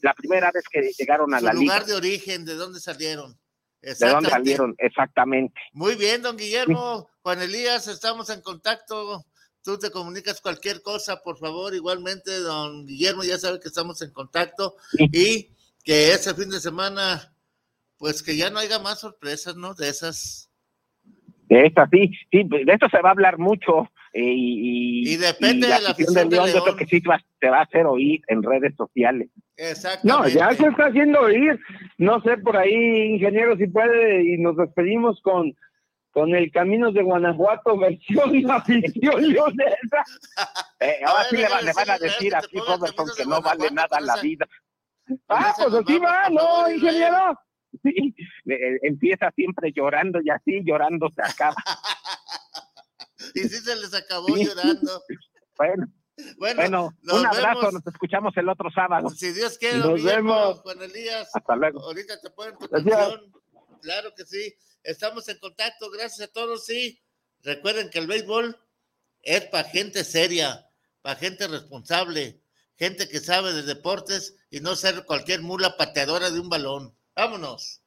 M: la primera vez que llegaron a
K: Su
M: la liga,
K: lugar de origen, de dónde salieron.
M: de dónde salieron exactamente.
K: Muy bien, don Guillermo, Juan Elías, estamos en contacto. Tú te comunicas cualquier cosa, por favor. Igualmente, don Guillermo, ya sabe que estamos en contacto. Y que ese fin de semana, pues que ya no haya más sorpresas, ¿no? De esas.
M: De esta sí, sí, de esto se va a hablar mucho eh, y,
K: Y depende de la
M: afición
K: afición de
M: León, yo creo que sí va- se va a hacer oír en redes sociales.
N: No,
K: Exactamente.
N: ya se está haciendo oír. No sé por ahí, ingeniero, si puede, y nos despedimos con, con el Caminos de Guanajuato, versión afición leonesa.
M: Eh, ahora sí le, va- le van a decir aquí, Robertson, que no vale nada la vida.
N: Ah, pues así va, ¿no, ingeniero?
M: Sí, eh, empieza siempre llorando y así llorando se acaba.
K: Y sí se les acabó llorando.
M: Bueno,
K: Bueno,
M: un abrazo,
K: vemos.
M: nos escuchamos el otro sábado.
K: Si Dios quiere,
M: Nos vemos.
K: Juan Elías.
M: Hasta luego.
K: Ahorita te ponen tu
M: Gracias.
K: canción. Claro que sí. Estamos en contacto. Gracias a todos. Sí. Recuerden que el béisbol es para gente seria, para gente responsable, gente que sabe de deportes y no ser cualquier mula pateadora de un balón. Vámonos.